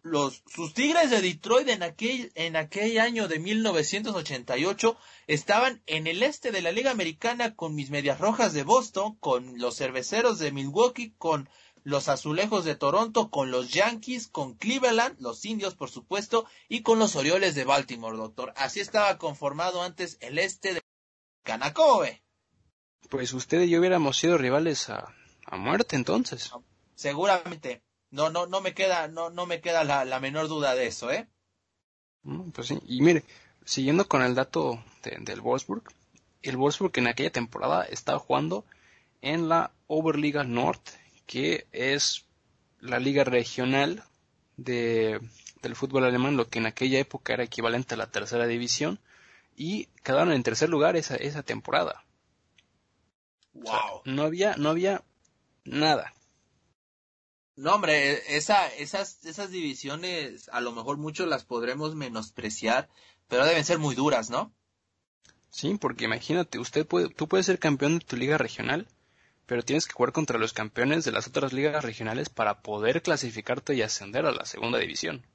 los sus Tigres de Detroit en aquel en aquel año de 1988 estaban en el este de la Liga Americana con mis Medias Rojas de Boston, con los Cerveceros de Milwaukee, con los Azulejos de Toronto, con los Yankees, con Cleveland, los Indios por supuesto, y con los Orioles de Baltimore, doctor. Así estaba conformado antes el este de Canacoe. Pues usted y yo hubiéramos sido rivales a, a muerte entonces. Seguramente. No, no, no me queda, no, no me queda la, menor duda de eso, ¿eh? Mm, pues sí, y mire, siguiendo con el dato del Wolfsburg, el Wolfsburg en aquella temporada estaba jugando en la Oberliga Nord, que es la liga regional de, del fútbol alemán, lo que en aquella época era equivalente a la tercera división, y quedaron en tercer lugar esa, esa temporada. Wow. no había, no había nada. No, hombre, esa, esas, esas divisiones a lo mejor muchos las podremos menospreciar, pero deben ser muy duras, ¿no? Sí, porque imagínate, usted puede, tú puedes ser campeón de tu liga regional, pero tienes que jugar contra los campeones de las otras ligas regionales para poder clasificarte y ascender a la segunda división.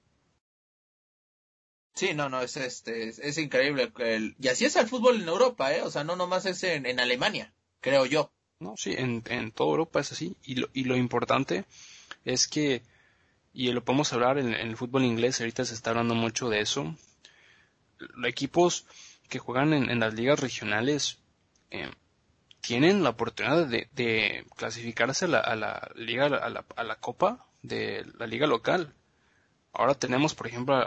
Sí, no, no, es este, es, increíble. y así es el fútbol en Europa, ¿eh? O sea, no nomás es en, Alemania, creo yo. No, sí, en, en toda Europa es así. Y lo, y lo importante es que, y lo podemos hablar en, el fútbol inglés, ahorita se está hablando mucho de eso, los equipos que juegan en, las ligas regionales eh, tienen la oportunidad de, clasificarse a la, liga, a la, a la, copa de la liga local. Ahora tenemos, por ejemplo,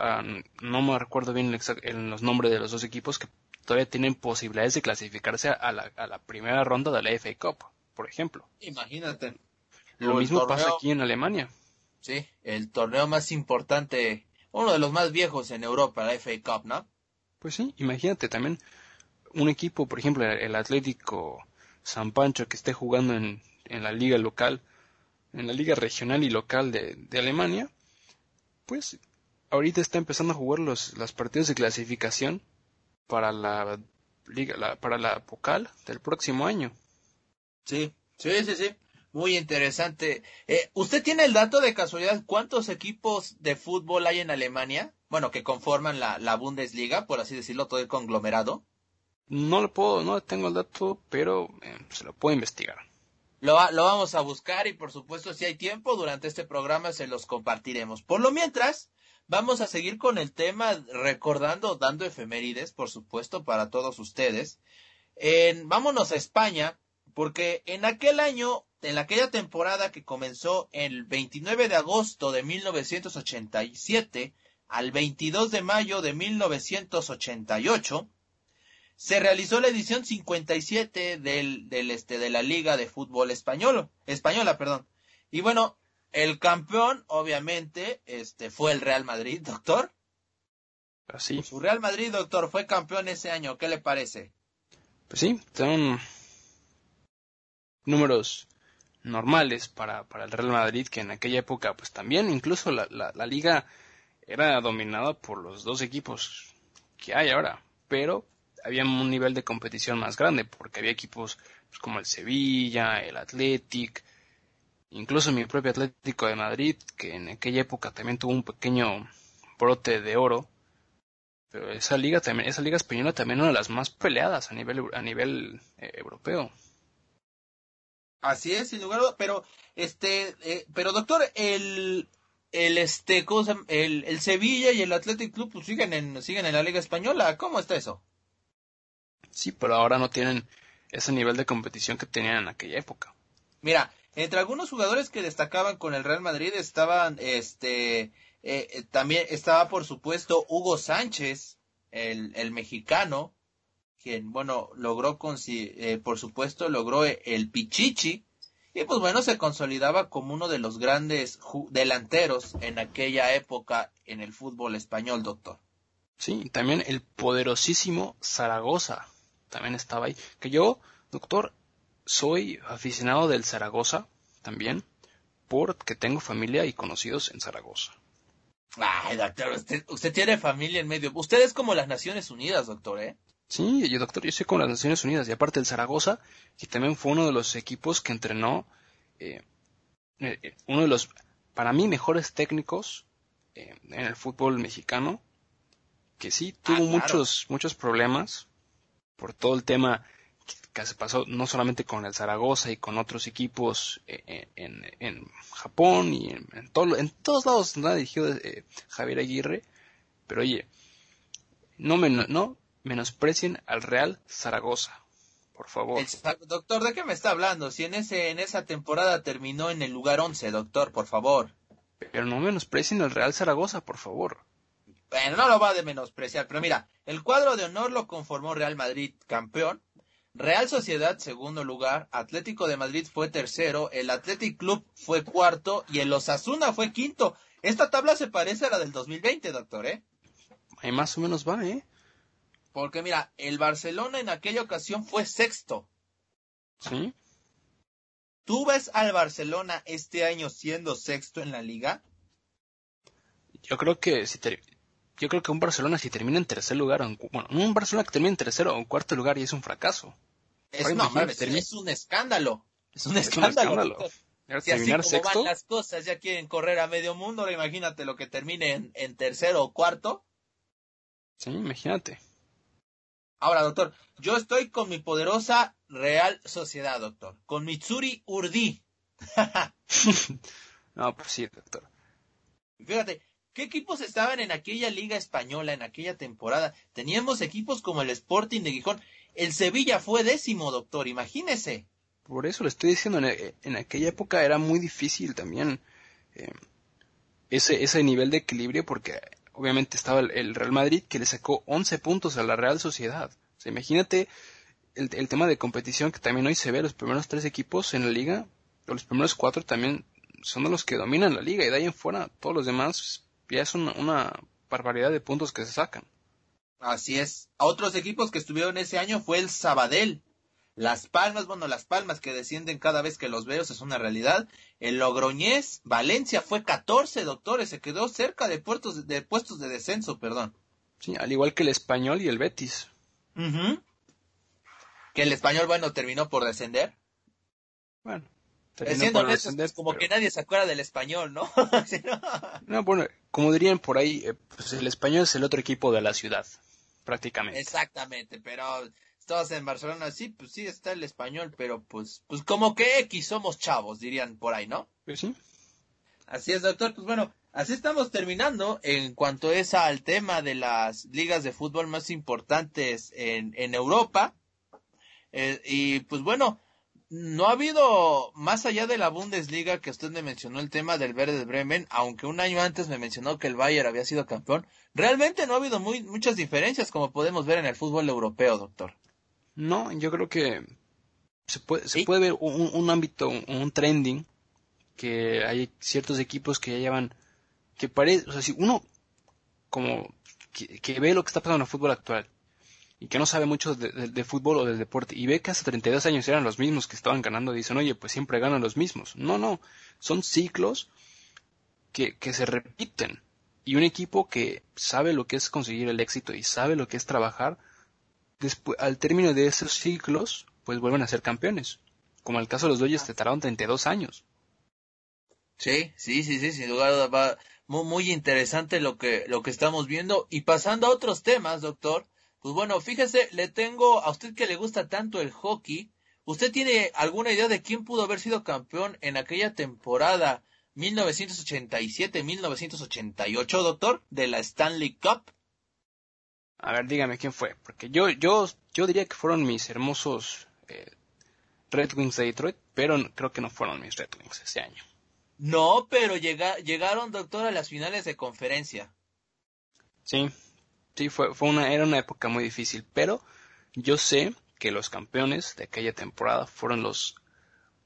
no me recuerdo bien los nombres de los dos equipos que todavía tienen posibilidades de clasificarse a la, a la primera ronda de la FA Cup, por ejemplo. Imagínate. Lo mismo pasa aquí en Alemania. Sí, el torneo más importante, uno de los más viejos en Europa, la FA Cup, ¿no? Pues sí, imagínate también un equipo, por ejemplo, el Atlético San Pancho que esté jugando en, en la liga local, en la liga regional y local de, de Alemania, pues ahorita está empezando a jugar los, los partidos de clasificación para la liga, la, para la Pocal del próximo año. Sí, sí, sí, sí. Muy interesante. Eh, ¿Usted tiene el dato de casualidad cuántos equipos de fútbol hay en Alemania? Bueno, que conforman la, la Bundesliga, por así decirlo, todo el conglomerado. No lo puedo, no tengo el dato, pero eh, se lo puedo investigar. Lo, lo vamos a buscar y por supuesto si hay tiempo durante este programa se los compartiremos. Por lo mientras, vamos a seguir con el tema recordando, dando efemérides, por supuesto, para todos ustedes. En, vámonos a España, porque en aquel año en aquella temporada que comenzó el 29 de agosto de 1987 al 22 de mayo de 1988, se realizó la edición 57 del, del este, de la Liga de Fútbol Español, Española, perdón. Y bueno, el campeón, obviamente, este, fue el Real Madrid, doctor. Así. Su Real Madrid, doctor, fue campeón ese año, ¿qué le parece? Pues sí, son números normales para, para el Real Madrid, que en aquella época, pues también incluso la, la, liga era dominada por los dos equipos que hay ahora, pero había un nivel de competición más grande, porque había equipos pues, como el Sevilla, el Athletic, incluso mi propio Atlético de Madrid, que en aquella época también tuvo un pequeño brote de oro, pero esa liga también, esa liga española también una de las más peleadas a nivel, a nivel eh, europeo. Así es, sin lugar a pero este, eh, pero doctor, el, el este, cosa, el, el Sevilla y el Athletic Club pues, siguen en, siguen en la Liga Española, ¿cómo está eso? Sí, pero ahora no tienen ese nivel de competición que tenían en aquella época. Mira, entre algunos jugadores que destacaban con el Real Madrid estaban, este, eh, eh, también estaba por supuesto Hugo Sánchez, el, el mexicano, quien, bueno, logró, eh, por supuesto, logró el Pichichi, y pues bueno, se consolidaba como uno de los grandes delanteros en aquella época en el fútbol español, doctor. Sí, también el poderosísimo Zaragoza también estaba ahí. Que yo, doctor, soy aficionado del Zaragoza también, porque tengo familia y conocidos en Zaragoza. Ay, doctor, usted, usted tiene familia en medio. Usted es como las Naciones Unidas, doctor, ¿eh? Sí, yo doctor, yo soy con las Naciones Unidas y aparte el Zaragoza, que también fue uno de los equipos que entrenó, eh, eh, uno de los, para mí, mejores técnicos eh, en el fútbol mexicano, que sí tuvo ah, muchos, muchos problemas por todo el tema que, se pasó no solamente con el Zaragoza y con otros equipos en, en, Japón y en, todo, en todos lados donde ha dirigido Javier Aguirre, pero oye, no no, menosprecien al Real Zaragoza. Por favor. doctor, ¿de qué me está hablando? Si en, ese, en esa temporada terminó en el lugar 11, doctor, por favor. Pero no menosprecien al Real Zaragoza, por favor. Bueno, no lo va a menospreciar, pero mira, el cuadro de honor lo conformó Real Madrid campeón, Real Sociedad segundo lugar, Atlético de Madrid fue tercero, el Athletic Club fue cuarto y el Osasuna fue quinto. Esta tabla se parece a la del 2020, doctor, ¿eh? Ahí más o menos va, ¿eh? Porque mira, el Barcelona en aquella ocasión fue sexto. Sí. ¿Tú ves al Barcelona este año siendo sexto en la liga? Yo creo que si yo creo que un Barcelona si termina en tercer lugar, bueno, un Barcelona que termina en tercero o en cuarto lugar y es un fracaso. Es, no, es un escándalo. Es un escándalo. Si así como van las cosas, ya quieren correr a medio mundo, ahora imagínate lo que termine en, tercero o cuarto. Sí, imagínate. Ahora, doctor, yo estoy con mi poderosa Real Sociedad, doctor. Con Mitsuri Urdi. no, pues sí, doctor. Fíjate, ¿qué equipos estaban en aquella liga española, en aquella temporada? Teníamos equipos como el Sporting de Gijón. El Sevilla fue décimo, doctor, imagínese. Por eso le estoy diciendo, en, aquella época era muy difícil también eh, ese, ese nivel de equilibrio porque obviamente estaba el, Real Madrid que le sacó 11 puntos a la Real Sociedad. O sea, imagínate el, el, tema de competición que también hoy se ve, los primeros tres equipos en la liga, o los primeros cuatro también son de los que dominan la liga y de ahí en fuera todos los demás ya es una, una barbaridad de puntos que se sacan. Así es. A otros equipos que estuvieron ese año fue el Sabadell, las Palmas, bueno, Las Palmas que descienden cada vez que los veo, es una realidad. El Logroñés, Valencia fue 14, doctores, se quedó cerca de, puertos, de puestos de descenso, perdón. Sí, al igual que el Español y el Betis. Que el Español, bueno, terminó por descender. Bueno, Siendo descender, como que nadie se acuerda del Español, ¿no? no, bueno, como dirían por ahí, eh, pues el Español es el otro equipo de la ciudad, prácticamente. Exactamente, pero todos en Barcelona, sí, pues sí está el español, pero pues, pues como que X somos chavos, dirían por ahí, ¿no? Pues sí. Así es, doctor. Pues bueno, así estamos terminando en cuanto es al tema de las ligas de fútbol más importantes en, en Europa. Eh, y pues bueno, no ha habido, más allá de la Bundesliga, que usted me mencionó el tema del Verde Bremen, aunque un año antes me mencionó que el Bayern había sido campeón, realmente no ha habido muy, muchas diferencias como podemos ver en el fútbol europeo, doctor. No, yo creo que se puede, se puede ver un, ámbito, un, trending, que hay ciertos equipos que ya llevan, que parece, o sea, si uno como que, ve lo que está pasando en el fútbol actual y que no sabe mucho de, fútbol o del deporte y ve que hace 32 años eran los mismos que estaban ganando, dicen, oye, pues siempre ganan los mismos. No, no, son ciclos que, que se repiten. Y un equipo que sabe lo que es conseguir el éxito y sabe lo que es trabajar, después, al término de esos ciclos, pues vuelven a ser campeones. Como el caso de los Dodgers, te tardaron 32 años. Sí, sí, sí, sí, sin duda va muy, muy interesante lo que, lo que estamos viendo. Y pasando a otros temas, doctor, pues bueno, fíjese, le tengo a usted que le gusta tanto el hockey. ¿Usted tiene alguna idea de quién pudo haber sido campeón en aquella temporada 1987-1988, doctor, de la Stanley Cup? A ver, dígame quién fue, porque yo, yo, yo diría que fueron mis hermosos eh, Red Wings de Detroit, pero creo que no fueron mis Red Wings ese año. No, pero llegaron, doctor, a las finales de conferencia. Sí, sí, fue, fue una, era una época muy difícil, pero yo sé que los campeones de aquella temporada fueron los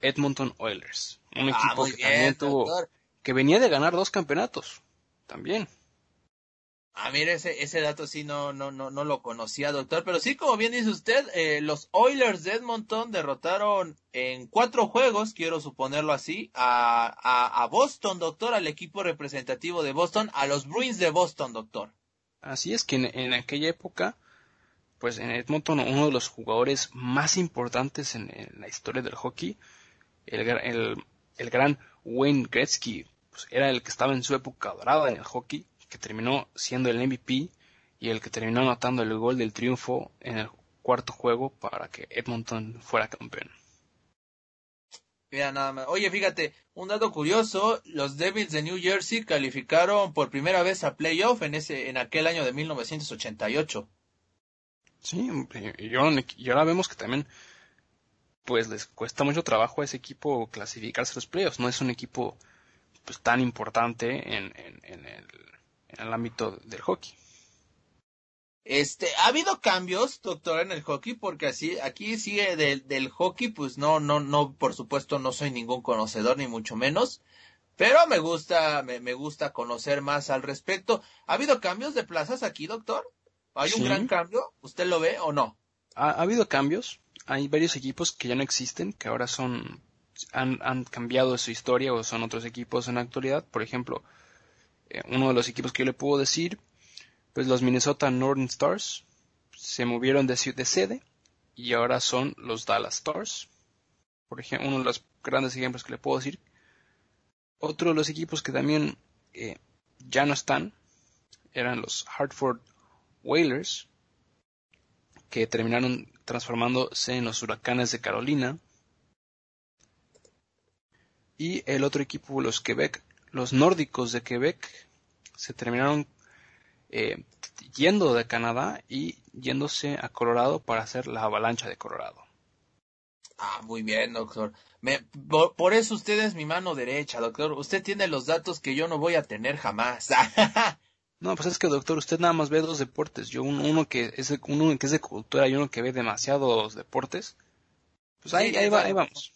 Edmonton Oilers, un ah, equipo que también tuvo, que venía de ganar dos campeonatos, también. Ah, mire, ese, ese dato sí no, no, no, no lo conocía, doctor. Pero sí, como bien dice usted, eh, los Oilers de Edmonton derrotaron en cuatro juegos, quiero suponerlo así, a, a, a Boston, doctor, al equipo representativo de Boston, a los Bruins de Boston, doctor. Así es que en, aquella época, pues en Edmonton, uno de los jugadores más importantes en, la historia del hockey, el, el, el gran Wayne Gretzky, pues era el que estaba en su época dorada en el hockey que terminó siendo el MVP y el que terminó anotando el gol del triunfo en el cuarto juego para que Edmonton fuera campeón. Oye, fíjate, un dato curioso, los Devils de New Jersey calificaron por primera vez a playoff en ese en aquel año de 1988. Sí, y, ahora vemos que también pues les cuesta mucho trabajo a ese equipo clasificarse a los playoffs, no es un equipo pues tan importante en el ámbito del hockey. Este, ha habido cambios, doctor, en el hockey, porque así, aquí sigue del, del hockey, pues no, no, no, por supuesto, no soy ningún conocedor, ni mucho menos, Pero me gusta, me, me gusta conocer más al respecto. ¿Ha habido cambios de plazas aquí, doctor? ¿Hay un Sí. gran cambio? ¿Usted lo ve o no? Ha, ha habido cambios. Hay varios equipos que ya no existen, que ahora son han, han cambiado su historia o son otros equipos en la actualidad. Por ejemplo, eh, uno de los equipos que yo le puedo decir, pues los Minnesota Northern Stars se movieron de, sede y ahora son los Dallas Stars. Por ejemplo, uno de los grandes ejemplos que le puedo decir. Otro de los equipos que también eh, ya no están eran los Hartford Whalers, que terminaron transformándose en los Huracanes de Carolina. Y el otro equipo, los Quebec, los nórdicos de Quebec, se terminaron eh, yendo de Canadá y yéndose a Colorado para hacer la avalancha de Colorado. Ah, muy bien, doctor. Me, por, por eso usted es mi mano derecha, doctor. Usted tiene los datos que yo no voy a tener jamás. No, pues es que doctor, usted nada más ve dos deportes. Yo un- uno que es de, uno que es de cultura y uno que ve demasiados deportes. Pues ahí, Sí, ahí, va- ahí vamos.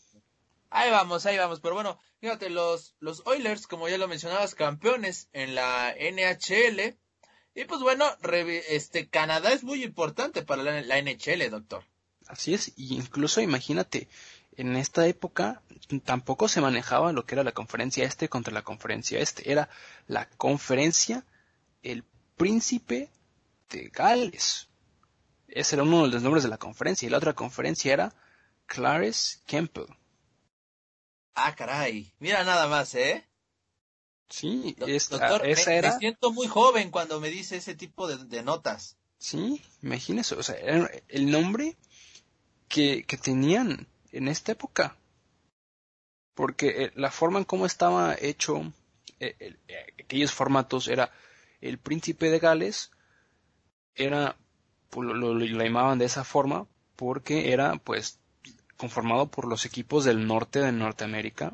Ahí vamos, ahí vamos. Pero bueno, fíjate, los, los Oilers, como ya lo mencionabas, campeones en la NHL. Y pues bueno, este Canadá es muy importante para la, la NHL, doctor. Así es, y incluso imagínate, en esta época tampoco se manejaba lo que era la conferencia este contra la conferencia este, era la conferencia el príncipe de Gales. Ese era uno de los nombres de la conferencia, y la otra conferencia era Clarence Campbell. Ah, caray. Mira nada más, ¿eh? Sí, esta- doctor, me- esa me, era, siento muy joven cuando me dice ese tipo de, de notas. sí, imagínese, o sea, era el nombre que, que tenían en esta época. Porque eh, la forma en cómo estaba hecho eh, el- eh, aquellos formatos era el príncipe de Gales, era, pues, lo, lo- lo llamaban de esa forma porque era pues conformado por los equipos del norte de Norteamérica,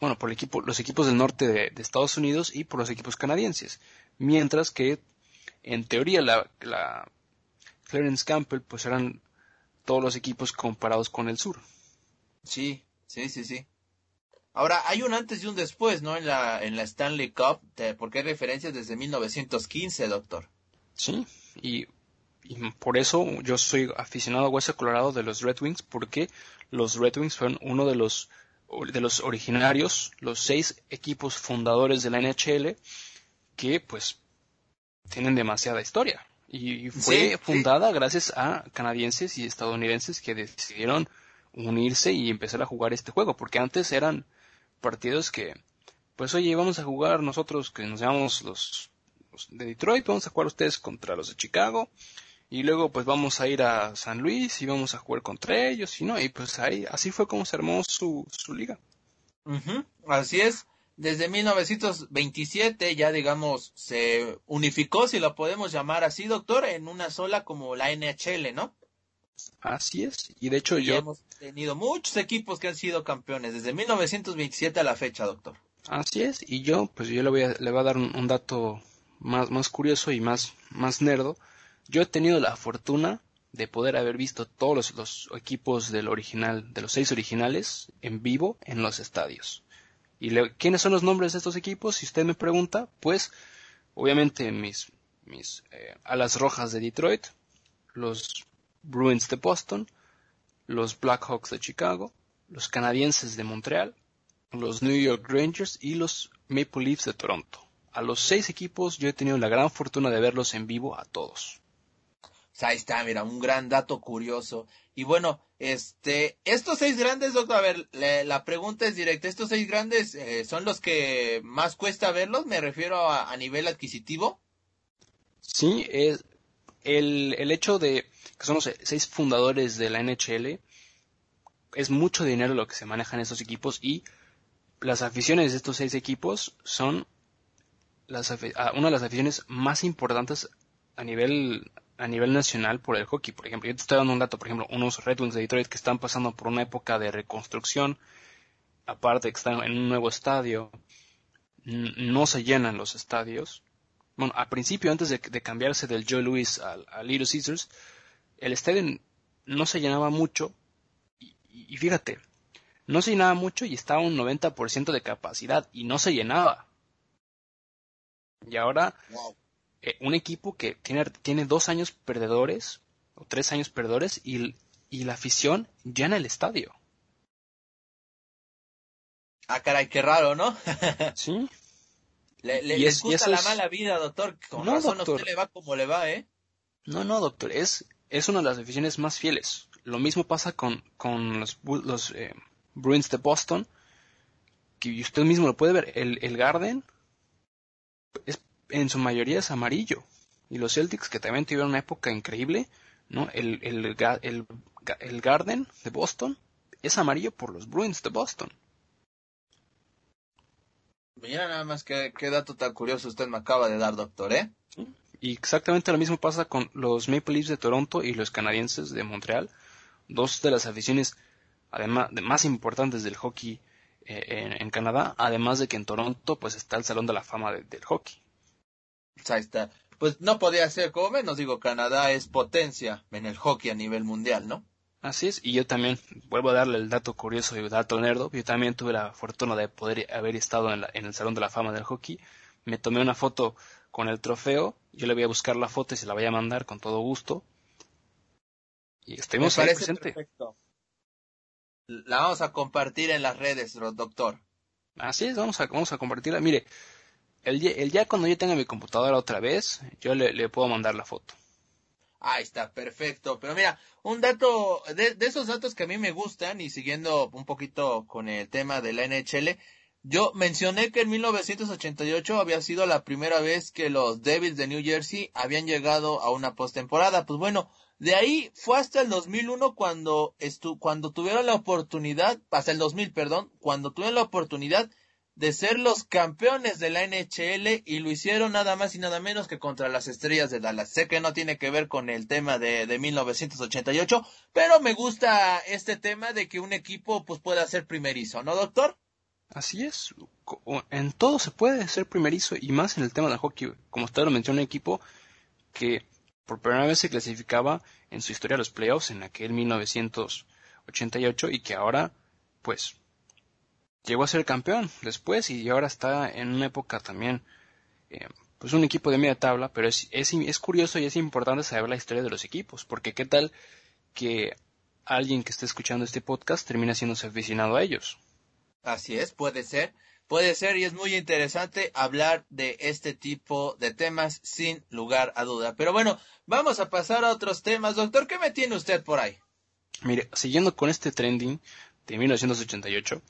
bueno, por el equipo, los equipos del norte de, de Estados Unidos y por los equipos canadienses, mientras que en teoría la, la Clarence Campbell pues eran todos los equipos comparados con el sur. Sí, sí, sí, sí. Ahora, hay un antes y un después, ¿no? En la, en la Stanley Cup, de- porque hay referencias desde 1915, doctor. Sí, y, y por eso yo soy aficionado a Hueso Colorado de los Red Wings, porque los Red Wings fueron uno de los, de los originarios, los seis equipos fundadores de la NHL, que pues tienen demasiada historia. Y fue Sí, sí. fundada gracias a canadienses y estadounidenses que decidieron unirse y empezar a jugar este juego, porque antes eran partidos que, pues oye, vamos a jugar nosotros que nos llamamos los, los de Detroit, vamos a jugar ustedes contra los de Chicago, y luego pues vamos a ir a San Luis y vamos a jugar contra ellos, y no, y pues ahí, así fue como se armó su, su liga. Así es. Desde 1927 ya digamos se unificó, si lo podemos llamar así, doctor, en una sola como la NHL, ¿no? Así es, y de hecho Y yo, hemos tenido muchos equipos que han sido campeones desde 1927 a la fecha, doctor. así es, y yo, pues yo le voy a, le voy a dar un, un dato más, más curioso y más, más nerdo. Yo he tenido la fortuna de poder haber visto todos los, equipos del original, de los seis originales, en vivo en los estadios. ¿Y quiénes son los nombres de estos equipos? Si usted me pregunta, pues obviamente mis, mis eh, alas rojas de Detroit, los Bruins de Boston, los Blackhawks de Chicago, los canadienses de Montreal, los New York Rangers y los Maple Leafs de Toronto. A los seis equipos yo he tenido la gran fortuna de verlos en vivo a todos. Pues ahí está, mira, un gran dato curioso. Y bueno, este, estos seis grandes, doctor, a ver, le- la pregunta es directa. ¿Estos seis grandes eh, son los que más cuesta verlos? Me refiero a, a nivel adquisitivo. Sí, es el, el hecho de que son los seis fundadores de la NHL es mucho dinero lo que se maneja en estos equipos y las aficiones de estos seis equipos son las, ah, una de las aficiones más importantes a nivel a nivel nacional por el hockey. Por ejemplo, yo te estoy dando un dato, por ejemplo, unos Red Wings de Detroit que están pasando por una época de reconstrucción, aparte que están en un nuevo estadio, no se llenan los estadios. Bueno, al principio, antes de, cambiarse del Joe Louis al, Little Caesars, el estadio no se llenaba mucho. Y, y- y fíjate, no se llenaba mucho y estaba un 90% de capacidad y no se llenaba. Y ahora, eh, un equipo que tiene, tiene dos años perdedores, o tres años perdedores, y, y la afición llena el estadio. Ah, caray, qué raro, ¿no? sí. Le, le, les gusta la mala vida, doctor. Con no, razón doctor. usted le va como le va, ¿eh? No, no, doctor. Es, es una de las aficiones más fieles. Lo mismo pasa con, con los, los eh, Bruins de Boston. Que usted mismo lo puede ver. El, el Garden es, en su mayoría es amarillo. Y los Celtics, que también tuvieron una época increíble, ¿no? El, el, el, el Garden de Boston es amarillo por los Bruins de Boston. Mira nada más qué, qué dato tan curioso usted me acaba de dar, doctor, ¿eh? Y exactamente lo mismo pasa con los Maple Leafs de Toronto y los canadienses de Montreal, dos de las aficiones además de más importantes del hockey eh, en, Canadá, además de que en Toronto pues está el Salón de la Fama del hockey. Pues ahí está. Pues no podía ser como menos, digo, Canadá es potencia en el hockey a nivel mundial, ¿no? Así es, y yo también, vuelvo a darle el dato curioso y el dato nerdo, yo también tuve la fortuna de poder haber estado en, el Salón de la Fama del Hockey, me tomé una foto con el trofeo, yo le voy a buscar la foto y se la voy a mandar con todo gusto. Y estuvimos ahí presente. Perfecto. La vamos a compartir en las redes, doctor. Así es, vamos a, vamos a compartirla. Mire, el, el día cuando yo tenga mi computadora otra vez, yo le puedo mandar la foto. Ahí está, perfecto. Pero mira, un dato, de, esos datos que a mí me gustan y siguiendo un poquito con el tema de la NHL, yo mencioné que en 1988 había sido la primera vez que los Devils de New Jersey habían llegado a una postemporada. Pues bueno, de ahí fue hasta el 2001 cuando, estu cuando tuvieron la oportunidad, hasta el 2000, perdón, cuando tuvieron la oportunidad de ser los campeones de la NHL y lo hicieron nada más y nada menos que contra las estrellas de Dallas. Sé que no tiene que ver con el tema de, de 1988, pero me gusta este tema de que un equipo pues pueda ser primerizo, ¿no, doctor? Así es, en todo se puede ser primerizo y más en el tema del hockey. Como usted lo mencionó, un equipo que por primera vez se clasificaba en su historia a los playoffs en aquel 1988 y que ahora pues llegó a ser campeón después y ahora está en una época también, eh, pues un equipo de media tabla, pero es, es, es, curioso y es importante saber la historia de los equipos, porque qué tal que alguien que esté escuchando este podcast termina siendo aficionado a ellos. Así es, puede ser, puede ser y es muy interesante hablar de este tipo de temas sin lugar a duda. Pero bueno, vamos a pasar a otros temas. Doctor, ¿qué me tiene usted por ahí? Mire, siguiendo con este trending de 1988,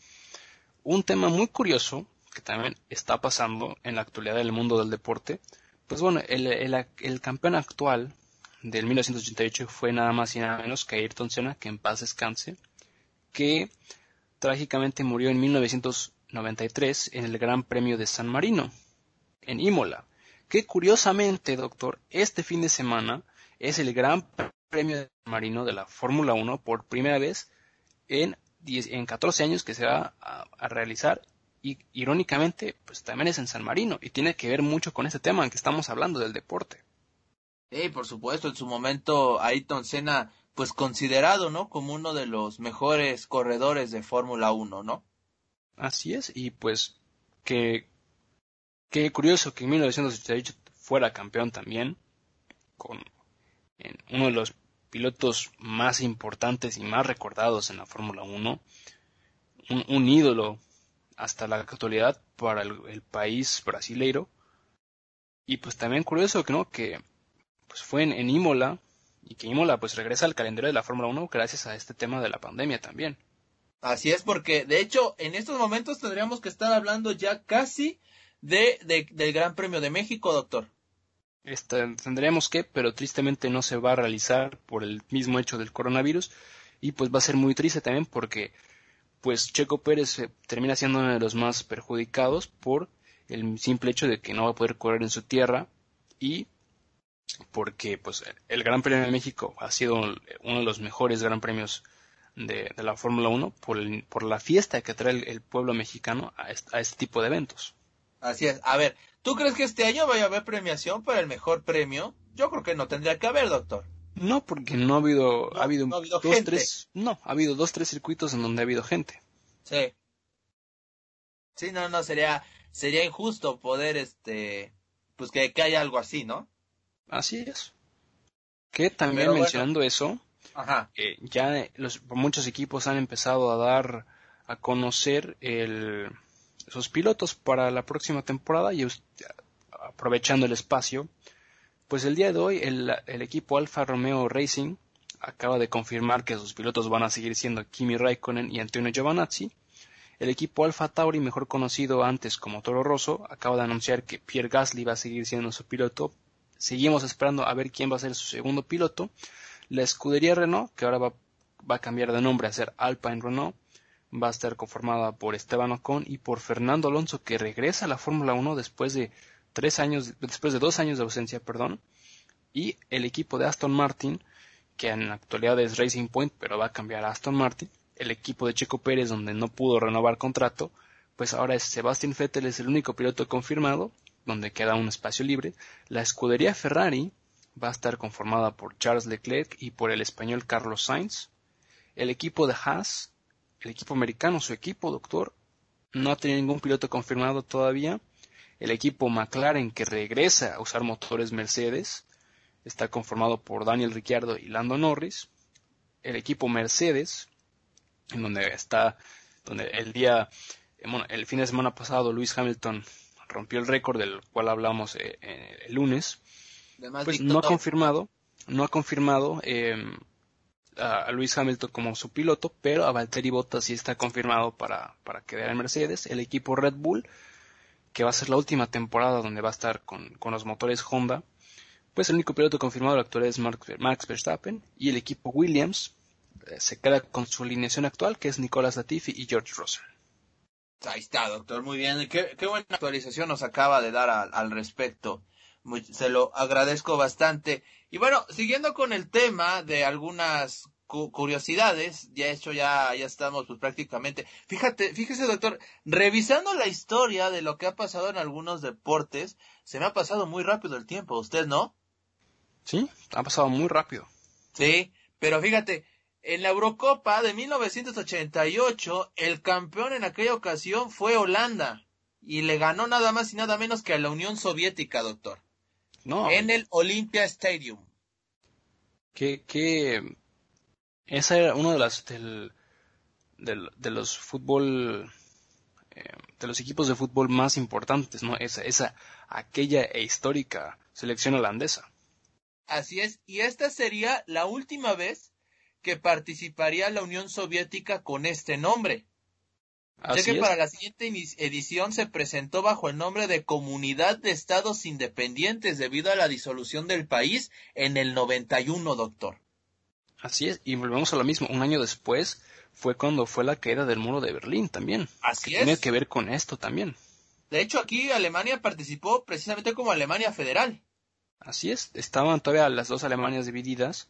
un tema muy curioso que también está pasando en la actualidad del mundo del deporte, pues bueno, el, campeón actual del 1988 fue nada más y nada menos que Ayrton Senna, que en paz descanse, que trágicamente murió en 1993 en el Gran Premio de San Marino, en Imola, que curiosamente, doctor, este fin de semana es el Gran Premio de San Marino de la Fórmula 1 por primera vez en en 14 años que se va a, realizar y irónicamente pues también es en San Marino y tiene que ver mucho con ese tema en que estamos hablando del deporte. Sí, por supuesto, en su momento Ayrton Senna pues considerado, ¿no? Como uno de los mejores corredores de Fórmula 1, ¿no? Así es, y pues que qué curioso que en 1988 fuera campeón también con en uno de los pilotos más importantes y más recordados en la Fórmula 1, un, ídolo hasta la actualidad para el, país brasileiro. Y pues también curioso que no, que pues fue en, Imola y que Imola pues regresa al calendario de la Fórmula 1 gracias a este tema de la pandemia también. Así es, porque de hecho en estos momentos tendríamos que estar hablando ya casi de, del Gran Premio de México, doctor tendríamos que, pero tristemente no se va a realizar por el mismo hecho del coronavirus y pues va a ser muy triste también porque pues Checo Pérez eh, termina siendo uno de los más perjudicados por el simple hecho de que no va a poder correr en su tierra y porque pues el Gran Premio de México ha sido uno de los mejores Gran Premios de, la Fórmula 1 por, por, la fiesta que trae el, pueblo mexicano a este tipo de eventos. Así es. A ver, ¿Tú crees que este año vaya a haber premiación para el mejor premio? Yo creo que no tendría que haber, doctor. No, porque no ha habido, ha habido, dos, tres, no, ha habido dos, tres circuitos en donde ha habido gente. Sí. Sí, no, no, sería, sería injusto poder, este, pues que, que haya algo así, ¿no? Así es. Que también mencionando eso, Ajá. Eh, ya los, muchos equipos han empezado a dar a conocer el, sus pilotos para la próxima temporada y aprovechando el espacio, pues el día de hoy el, equipo Alfa Romeo Racing acaba de confirmar que sus pilotos van a seguir siendo Kimi Raikkonen y Antonio Giovanazzi. El equipo Alfa Tauri, mejor conocido antes como Toro Rosso, acaba de anunciar que Pierre Gasly va a seguir siendo su piloto. Seguimos esperando a ver quién va a ser su segundo piloto. La escudería Renault, que ahora va, va a cambiar de nombre a ser Alpine Renault, va a estar conformada por Esteban Ocon y por Fernando Alonso, que regresa a la Fórmula 1 después de tres años, después de dos años de ausencia, perdón. Y el equipo de Aston Martin, que en la actualidad es Racing Point, pero va a cambiar a Aston Martin, el equipo de Checo Pérez, donde no pudo renovar contrato, pues ahora es Sebastian Vettel es el único piloto confirmado, donde queda un espacio libre. La escudería Ferrari va a estar conformada por Charles Leclerc y por el español Carlos Sainz. El equipo de Haas, el equipo americano, su equipo, doctor, no ha tenido ningún piloto confirmado todavía. El equipo McLaren, que regresa a usar motores Mercedes, está conformado por Daniel Ricciardo y Lando Norris. El equipo Mercedes, en donde está, donde el día, bueno, el fin de semana pasado Luis Hamilton rompió el récord del cual hablamos eh, eh, el lunes. Pues no ha confirmado, no ha confirmado eh, a, Luis Hamilton como su piloto, pero a Valtteri Bottas sí está confirmado para, para quedar en Mercedes. El equipo Red Bull, que va a ser la última temporada donde va a estar con, con los motores Honda, pues el único piloto confirmado actual es Max Verstappen y el equipo Williams eh, se queda con su alineación actual que es Nicolas Latifi y George Russell. Ahí está, doctor, muy bien. Qué, buena actualización nos acaba de dar al, respecto. se lo agradezco bastante. Y bueno, siguiendo con el tema de algunas curiosidades, ya hecho ya, ya estamos pues prácticamente. Fíjate, fíjese doctor, revisando la historia de lo que ha pasado en algunos deportes, se me ha pasado muy rápido el tiempo, ¿usted no? Sí, ha pasado muy rápido. Sí, pero fíjate, en la Eurocopa de 1988, el campeón en aquella ocasión fue Holanda y le ganó nada más y nada menos que a la Unión Soviética, doctor. No. En el Olympia Stadium. Que, que esa era uno de las del, de los fútbol eh, de los equipos de fútbol más importantes, ¿no? Esa, esa aquella e histórica selección holandesa. Así es, y esta sería la última vez que participaría la Unión Soviética con este nombre. Ya que para la siguiente edición se presentó bajo el nombre de Comunidad de Estados Independientes debido a la disolución del país en el 91, doctor. Así es, y volvemos a lo mismo. Un año después fue cuando fue la caída del muro de Berlín también. Así es. Tiene que ver con esto también. De hecho, aquí Alemania participó precisamente como Alemania federal. Así es, estaban todavía las dos Alemanias divididas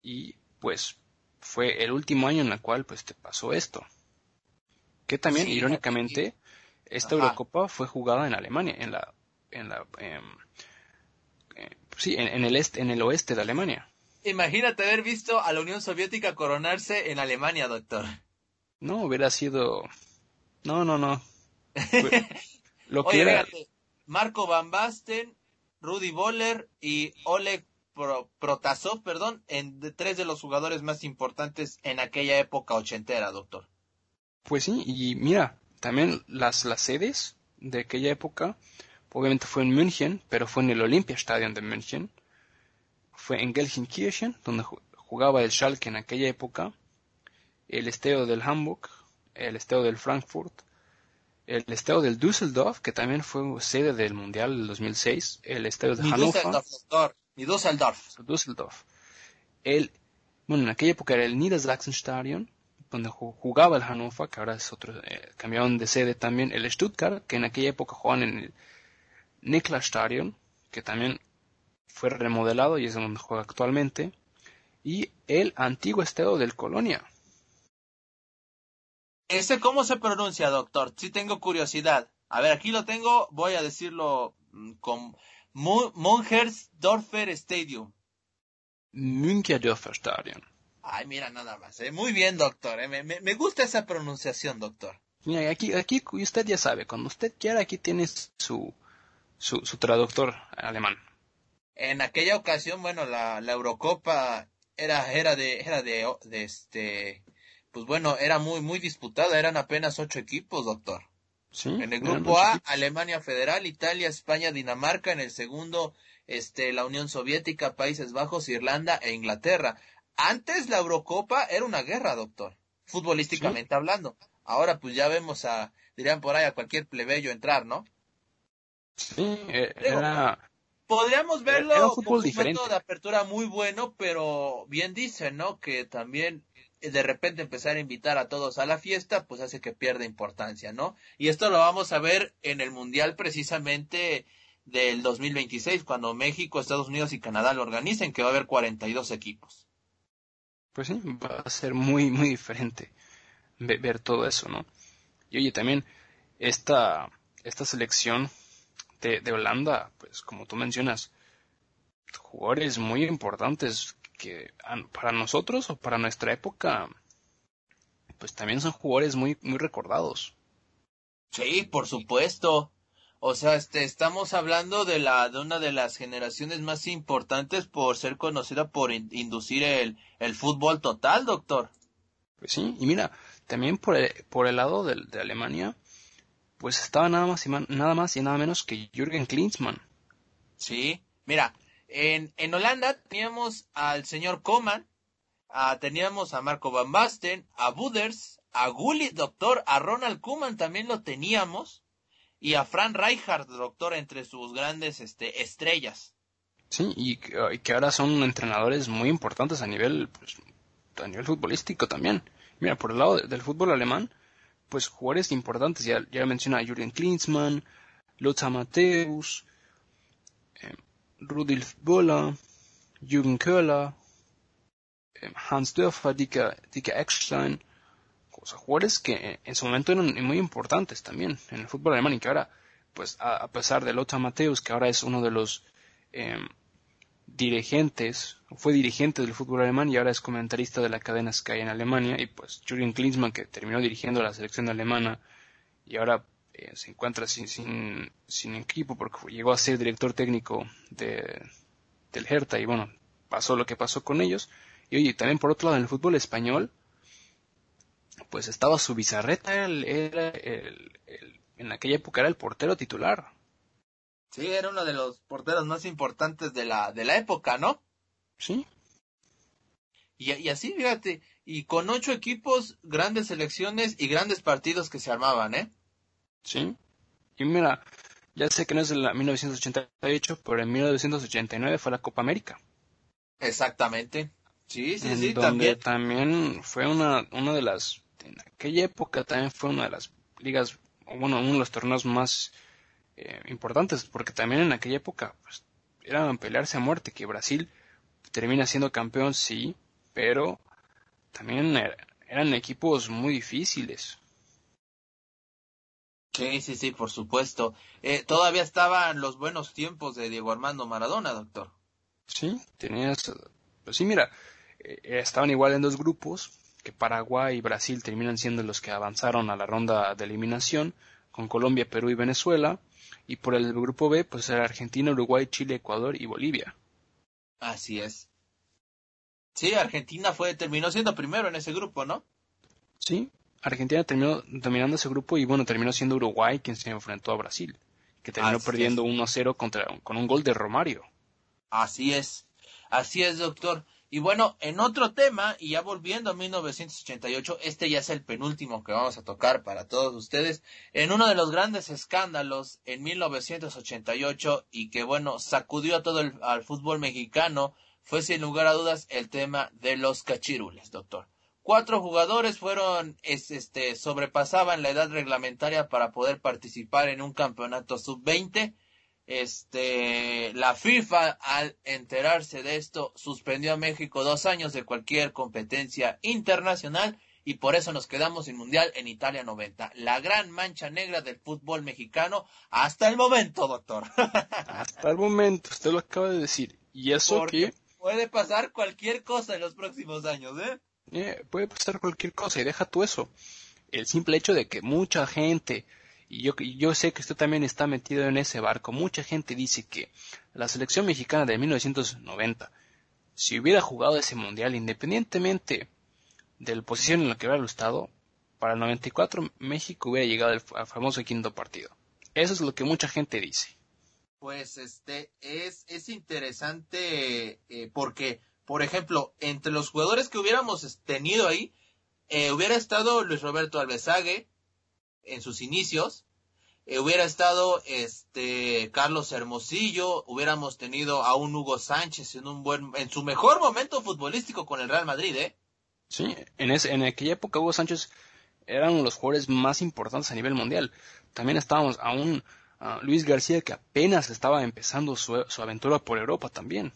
y pues fue el último año en el cual pues te pasó esto. Que también, irónicamente, esta Eurocopa fue jugada en Alemania, en la, en la, em, eh, sí, en, el este, en el oeste de Alemania. Imagínate haber visto a la Unión Soviética coronarse en Alemania, doctor. No, hubiera sido, no, no, no. Lo que era... Marco Van Basten Rudy Boller y Oleg Protasov, perdón, en de tres de los jugadores más importantes en aquella época ochentera, doctor. Pues sí, y mira, también las, las sedes de aquella época, obviamente fue en München, pero fue en el Olympiastadion de München, fue en Gelsenkirchen, donde jugaba el Schalke en aquella época, el Estadio del Hamburg, el Estadio del Frankfurt, el estadio del Düsseldorf, que también fue sede del Mundial del 2006, el estadio de Hannover. Düsseldorf, Düsseldorf. El, bueno, en aquella época era el Niedersachsenstadion, donde jugaba el Hannover, que ahora es otro, eh, cambiaron de sede también, el Stuttgart, que en aquella época jugaban en el Niklasstadion, que también fue remodelado y es donde juega actualmente, y el antiguo estadio del Colonia, ¿Ese cómo se pronuncia, doctor? Sí tengo curiosidad. A ver, aquí lo tengo, voy a decirlo mm, con Mungersdorfer Stadium. Münkerdorfer Stadion. Ay, mira, nada más. ¿eh? Muy bien, doctor. ¿eh? Me, me, me, gusta esa pronunciación, doctor. Mira, aquí, aquí usted ya sabe, cuando usted quiera, aquí tiene su, su, su traductor alemán. En aquella ocasión, bueno, la, la Eurocopa era, era de, era de, de este, pues bueno, era muy, muy disputada, eran apenas ocho equipos, doctor. Sí, en el grupo A, Alemania Federal, Italia, España, Dinamarca, en el segundo, este, la Unión Soviética, Países Bajos, Irlanda e Inglaterra. Antes la Eurocopa era una guerra, doctor, futbolísticamente hablando. Ahora pues ya vemos a, dirían por ahí, a cualquier plebeyo entrar, ¿no? Sí, e, era... Podríamos verlo un como un método de apertura muy bueno, pero bien dicen, ¿no? Que también eh, de repente empezar a invitar a todos a la fiesta, pues hace que pierda importancia, ¿no? Y esto lo vamos a ver en el Mundial precisamente del 2026, cuando México, Estados Unidos y Canadá lo organicen, que va a haber 42 equipos. Pues sí, va a ser muy, muy diferente ver, todo eso, ¿no? Y oye, también esta, esta selección de, de Holanda, pues como tú mencionas, jugadores muy importantes que para nosotros o para nuestra época, pues también son jugadores muy, muy recordados. Sí, por supuesto. O sea, este, estamos hablando de la, de una de las generaciones más importantes por ser conocida por inducir el, el fútbol total, doctor. Pues sí, y mira, también por el, por el lado de, de Alemania, pues estaba nada más y nada más y nada menos que Jürgen Klinsmann. Sí, mira, en, en Holanda teníamos al señor Koman, teníamos a Marco Van Basten, a Buders, a Gullit, doctor, a Ronald Koeman también lo teníamos, y a Fran Rijkaard, doctor, entre sus grandes este, estrellas. Sí, y, que ahora son entrenadores muy importantes a nivel, pues, a nivel futbolístico también. Mira, por el lado del fútbol alemán, pues jugadores importantes, ya, ya menciona a Jürgen Klinsmann, Lothar Matthäus, eh, Rudolf Boller, Jürgen Köhler, eh, Hans Dörfer, Dieter, Dieter Eckstein, jugadores que en su momento eran muy importantes también en el fútbol alemán y que ahora, pues a, pesar de Lothar Matthäus, que ahora es uno de los eh, dirigentes, fue dirigente del fútbol alemán y ahora es comentarista de la cadena Sky en Alemania, y pues Jürgen Klinsmann, que terminó dirigiendo la selección alemana y ahora eh, se encuentra sin, sin, sin, equipo porque llegó a ser director técnico de, del Hertha y bueno, pasó lo que pasó con ellos. Y oye, también por otro lado en el fútbol español, pues estaba su bizarreta, era el, en aquella época era el portero titular. Sí, era uno de los porteros más importantes de la, de la época, ¿no? Sí. Y, y así, fíjate, y con ocho equipos, grandes selecciones y grandes partidos que se armaban, ¿eh? Sí. Y mira, ya sé que no es de la 1988, pero en 1989 fue la Copa América. Exactamente. Sí, sí, sí, también. También fue una, una de las, en aquella época también fue una de las ligas, bueno, uno de los torneos más eh, importantes, porque también en aquella época pues, eran pelearse a muerte, que Brasil termina siendo campeón, sí, pero también eran equipos muy difíciles. Sí, sí, sí, por supuesto. Eh, todavía estaban los buenos tiempos de Diego Armando Maradona, doctor. Sí, tenías, pues sí, mira, eh, estaban igual en dos grupos, que Paraguay y Brasil terminan siendo los que avanzaron a la ronda de eliminación, con Colombia, Perú y Venezuela, y por el grupo B, pues era Argentina, Uruguay, Chile, Ecuador y Bolivia. Así es. Sí, Argentina fue, terminó siendo primero en ese grupo, ¿no? Sí, Argentina terminó dominando ese grupo y bueno, terminó siendo Uruguay quien se enfrentó a Brasil, que terminó perdiendo 1-0 contra con un gol de Romario. Así es. Así es, doctor. Y bueno, en otro tema, y ya volviendo a 1988, este ya es el penúltimo que vamos a tocar para todos ustedes, en uno de los grandes escándalos en 1988 y que bueno, sacudió a todo el al fútbol mexicano, fue sin lugar a dudas el tema de los cachirules, doctor. Cuatro jugadores fueron, este, sobrepasaban la edad reglamentaria para poder participar en un campeonato sub-20 este, la FIFA, al enterarse de esto, suspendió a México dos años de cualquier competencia internacional y por eso nos quedamos sin mundial en Italia 90. La gran mancha negra del fútbol mexicano hasta el momento, doctor. hasta el momento, usted lo acaba de decir. Y eso que... puede pasar cualquier cosa en los próximos años, ¿eh? ¿eh? puede pasar cualquier cosa y deja tú eso. El simple hecho de que mucha gente, y yo, yo sé que usted también está metido en ese barco, mucha gente dice que la selección mexicana de 1990, si hubiera jugado ese mundial independientemente de la posición en la que hubiera estado, para el 94 México hubiera llegado al famoso quinto partido. Eso es lo que mucha gente dice. Pues este es, es interesante eh, porque, por ejemplo, entre los jugadores que hubiéramos tenido ahí, eh, hubiera estado Luis Roberto Alvesague en sus inicios, eh, hubiera estado este Carlos Hermosillo, hubiéramos tenido a un Hugo Sánchez en un buen, en su mejor momento futbolístico con el Real Madrid, ¿eh? Sí, en, ese, en aquella época Hugo Sánchez eran los jugadores más importantes a nivel mundial. También estábamos a un Luis García que apenas estaba empezando su, aventura por Europa también.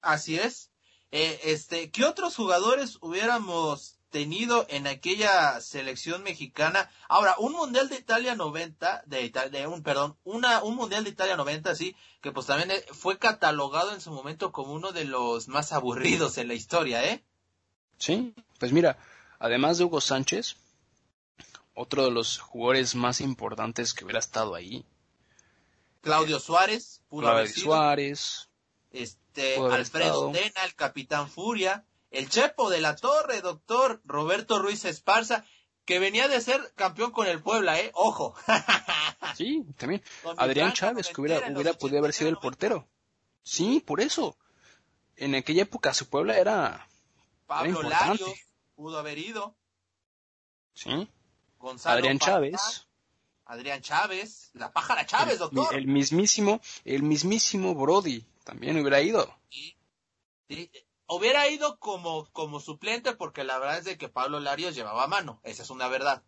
Así es. Eh, este, ¿qué otros jugadores hubiéramos tenido en aquella selección mexicana? Ahora, un mundial de Italia 90, de, de un, perdón, una, un mundial de Italia 90, sí, que pues también eh, fue catalogado en su momento como uno de los más aburridos en la historia, ¿eh? Sí, pues mira, además de Hugo Sánchez, otro de los jugadores más importantes que hubiera estado ahí. Claudio Suárez, pudo Claudio Suárez. Este, Alfredo Tena, el Capitán Furia. El Chepo de la Torre, doctor Roberto Ruiz Esparza, que venía de ser campeón con el Puebla, ¿eh? Ojo. sí, también. Adrián Chávez, que hubiera, hubiera podido haber sido el portero. Sí, por eso. En aquella época su Puebla era. Pablo Larios pudo haber ido. Sí. Adrián Chávez. Adrián Chávez, la pájara Chávez, doctor. El mismísimo, el mismísimo Brody también hubiera ido. Hubiera ido como, como suplente porque la verdad es de que Pablo Larios llevaba mano, esa es una verdad.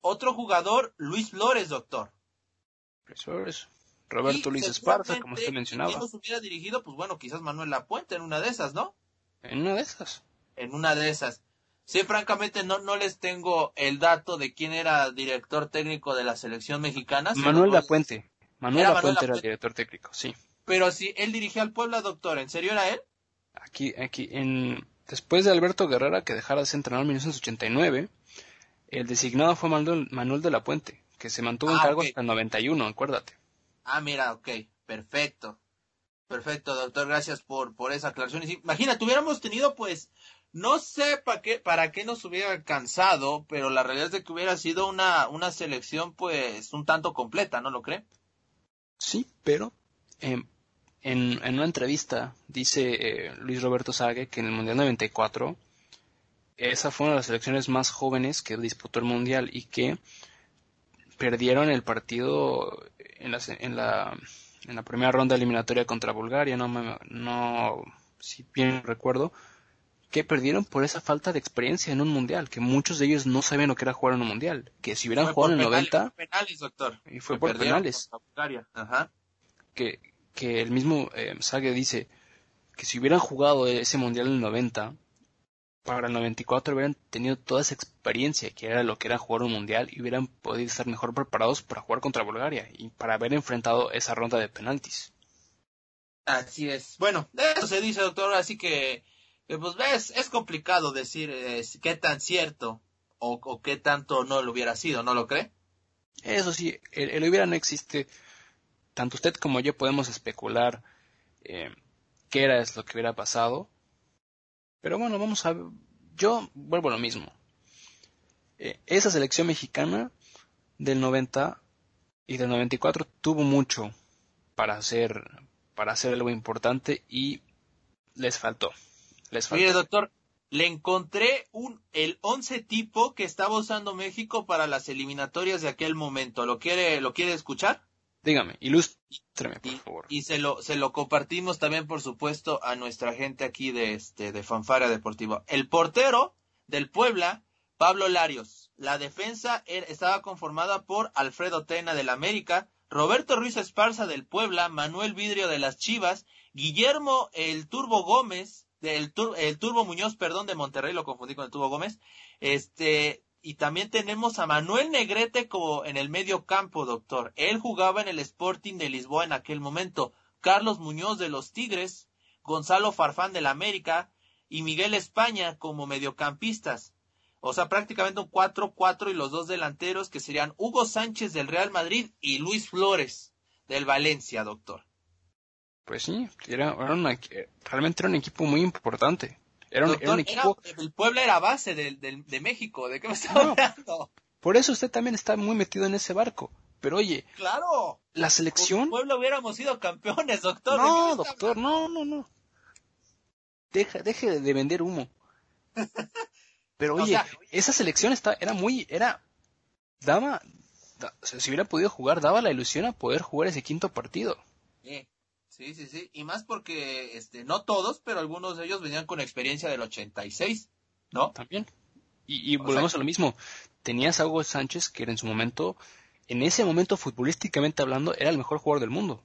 Otro jugador, Luis Flores, doctor. Luis Flores. Roberto Luis Esparza, como usted mencionaba. Si nos hubiera dirigido, pues bueno, quizás Manuel Lapuente en una de esas, ¿no? En una de esas. En una de esas. Sí, francamente no, no les tengo el dato de quién era director técnico de la selección mexicana. Manuel pues, Puente. Manuel Puente era el director técnico, sí. Pero si él dirigía al Puebla, doctor, ¿en serio era él? Aquí, aquí, en, después de Alberto Guerrera que dejara de ser entrenador en 1989, el designado fue Manuel, Manuel de la Puente, que se mantuvo en ah, cargo hasta el 91, acuérdate. Ah, mira, ok, perfecto. Perfecto, doctor, gracias por, por esa aclaración. Imagina, tuviéramos tenido pues no sé para qué, para qué nos hubiera alcanzado, pero la realidad es de que hubiera sido una, una selección pues un tanto completa, ¿no lo cree? Sí, pero em, en, en, una entrevista dice eh, Luis Roberto Sague que en el Mundial 94 esa fue una de las selecciones más jóvenes que disputó el Mundial y que perdieron el partido en la, en la, en la primera ronda eliminatoria contra Bulgaria, no, no si bien recuerdo, que perdieron por esa falta de experiencia en un mundial, que muchos de ellos no sabían lo que era jugar en un mundial, que si hubieran jugado en el 90 penales, doctor. y fue por penales. Ajá. Que, que el mismo eh, Sage dice que si hubieran jugado ese mundial en el 90 para el 94 hubieran tenido toda esa experiencia que era lo que era jugar un mundial y hubieran podido estar mejor preparados para jugar contra Bulgaria y para haber enfrentado esa ronda de penaltis. Así es. Bueno, eso se dice, doctor, así que pues ves, es complicado decir qué tan cierto o, qué tanto no lo hubiera sido, ¿no lo cree? Eso sí, el, hubiera no existe. Tanto usted como yo podemos especular eh, qué era lo que hubiera pasado. Pero bueno, vamos a... Yo vuelvo a lo mismo. Eh, esa selección mexicana del 90 y del 94 tuvo mucho para hacer, para hacer algo importante y les faltó. Mire, doctor, le encontré un, el once tipo que estaba usando México para las eliminatorias de aquel momento. ¿Lo quiere, lo quiere escuchar? Dígame, ilústreme, por favor. Y se lo, se lo compartimos también, por supuesto, a nuestra gente aquí de, este, de Fanfara Deportivo. El portero del Puebla, Pablo Larios. La defensa estaba conformada por Alfredo Tena del América, Roberto Ruiz Esparza del Puebla, Manuel Vidrio de las Chivas, Guillermo el Turbo Gómez, el, el Turbo Muñoz, perdón, de Monterrey, lo confundí con el Turbo Gómez. Este, y también tenemos a Manuel Negrete como en el medio campo, doctor. Él jugaba en el Sporting de Lisboa en aquel momento. Carlos Muñoz de los Tigres, Gonzalo Farfán del América y Miguel España como mediocampistas. O sea, prácticamente un 4-4 y los dos delanteros que serían Hugo Sánchez del Real Madrid y Luis Flores del Valencia, doctor. Pues sí, era, realmente era un equipo muy importante. Era un, equipo... el Puebla era base de, México, ¿de qué me está hablando? Por eso usted también está muy metido en ese barco. Pero oye, claro, la selección. Con Puebla hubiéramos sido campeones, doctor. No, doctor, no, no, no. Deja, deje de vender humo. Pero oye, esa selección está, era muy, era, daba, si hubiera podido jugar, daba la ilusión a poder jugar ese quinto partido. Sí, sí, sí, y más porque, este, no todos, pero algunos de ellos venían con experiencia del 86, ¿no? También. Y, y volvemos a lo mismo. Tenías a Hugo Sánchez, que era en su momento, en ese momento futbolísticamente hablando, era el mejor jugador del mundo.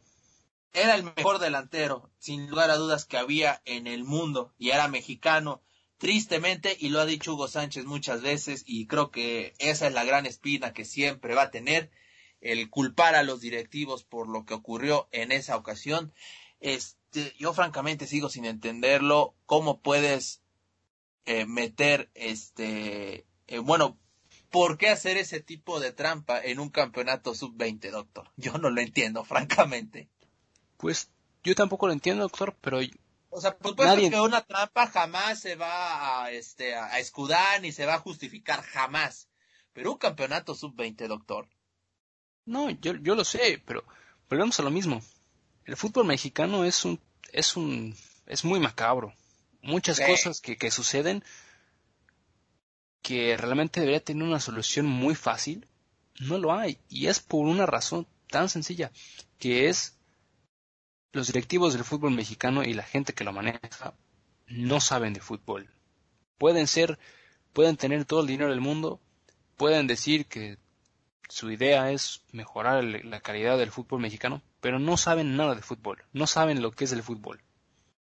Era el mejor delantero, sin lugar a dudas, que había en el mundo, y era mexicano tristemente, y lo ha dicho Hugo Sánchez muchas veces, y creo que esa es la gran espina que siempre va a tener, el culpar a los directivos por lo que ocurrió en esa ocasión. Este, yo francamente sigo sin entenderlo, cómo puedes eh, meter este, eh, bueno, ¿por qué hacer ese tipo de trampa en un campeonato sub-20, doctor? Yo no lo entiendo, francamente. Pues yo tampoco lo entiendo, doctor, pero o sea, pues puede que una trampa jamás se va a, este, a escudar ni se va a justificar, jamás. Pero un campeonato sub-20, doctor. No, yo, yo lo sé, pero volvemos a lo mismo. El fútbol mexicano es un, es un, es muy macabro. Muchas cosas que, que suceden que realmente debería tener una solución muy fácil, no lo hay. Y es por una razón tan sencilla, que es los directivos del fútbol mexicano y la gente que lo maneja no saben de fútbol. Pueden ser, pueden tener todo el dinero del mundo, pueden decir que su idea es mejorar la calidad del fútbol mexicano, pero no saben nada de fútbol, no saben lo que es el fútbol.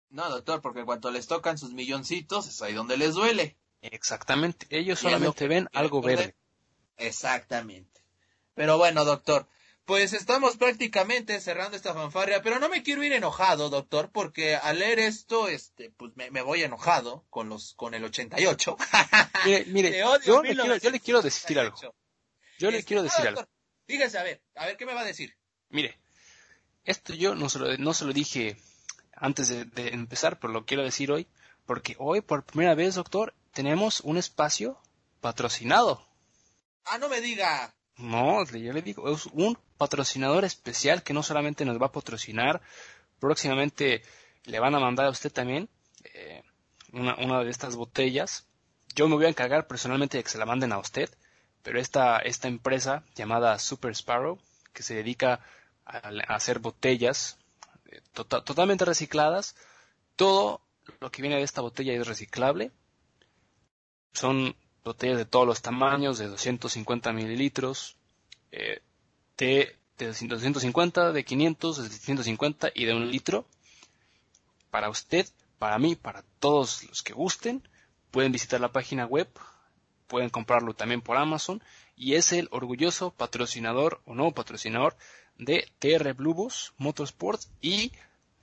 No, doctor, porque cuando les tocan sus milloncitos es ahí donde les duele. Exactamente, ellos solamente ven algo verde. Exactamente. Pero bueno, doctor, pues estamos prácticamente cerrando esta fanfarria, pero no me quiero ir enojado, doctor, porque al leer esto, este, pues me, voy enojado con los, con el 88. mire, mire, yo, le quiero, yo le quiero decir algo. Yo le quiero decir algo. Fíjese, a ver, a ver, ¿qué me va a decir? Mire, esto yo no se lo, no se lo dije antes de, de empezar, pero lo quiero decir hoy, porque hoy por primera vez, doctor, tenemos un espacio patrocinado. Ah, no me diga. No, yo le digo, es un patrocinador especial que no solamente nos va a patrocinar, próximamente le van a mandar a usted también eh, una, de estas botellas. Yo me voy a encargar personalmente de que se la manden a usted, pero esta, esta empresa llamada Super Sparrow, que se dedica a, hacer botellas eh, tota, totalmente recicladas, todo lo que viene de esta botella es reciclable. Son botellas de todos los tamaños, de 250 mililitros, eh, de, de 250, de 500, de 150 y de un litro. Para usted, para mí, para todos los que gusten, pueden visitar la página web, pueden comprarlo también por Amazon y es el orgulloso patrocinador o nuevo patrocinador de TR Bluebus Motorsports y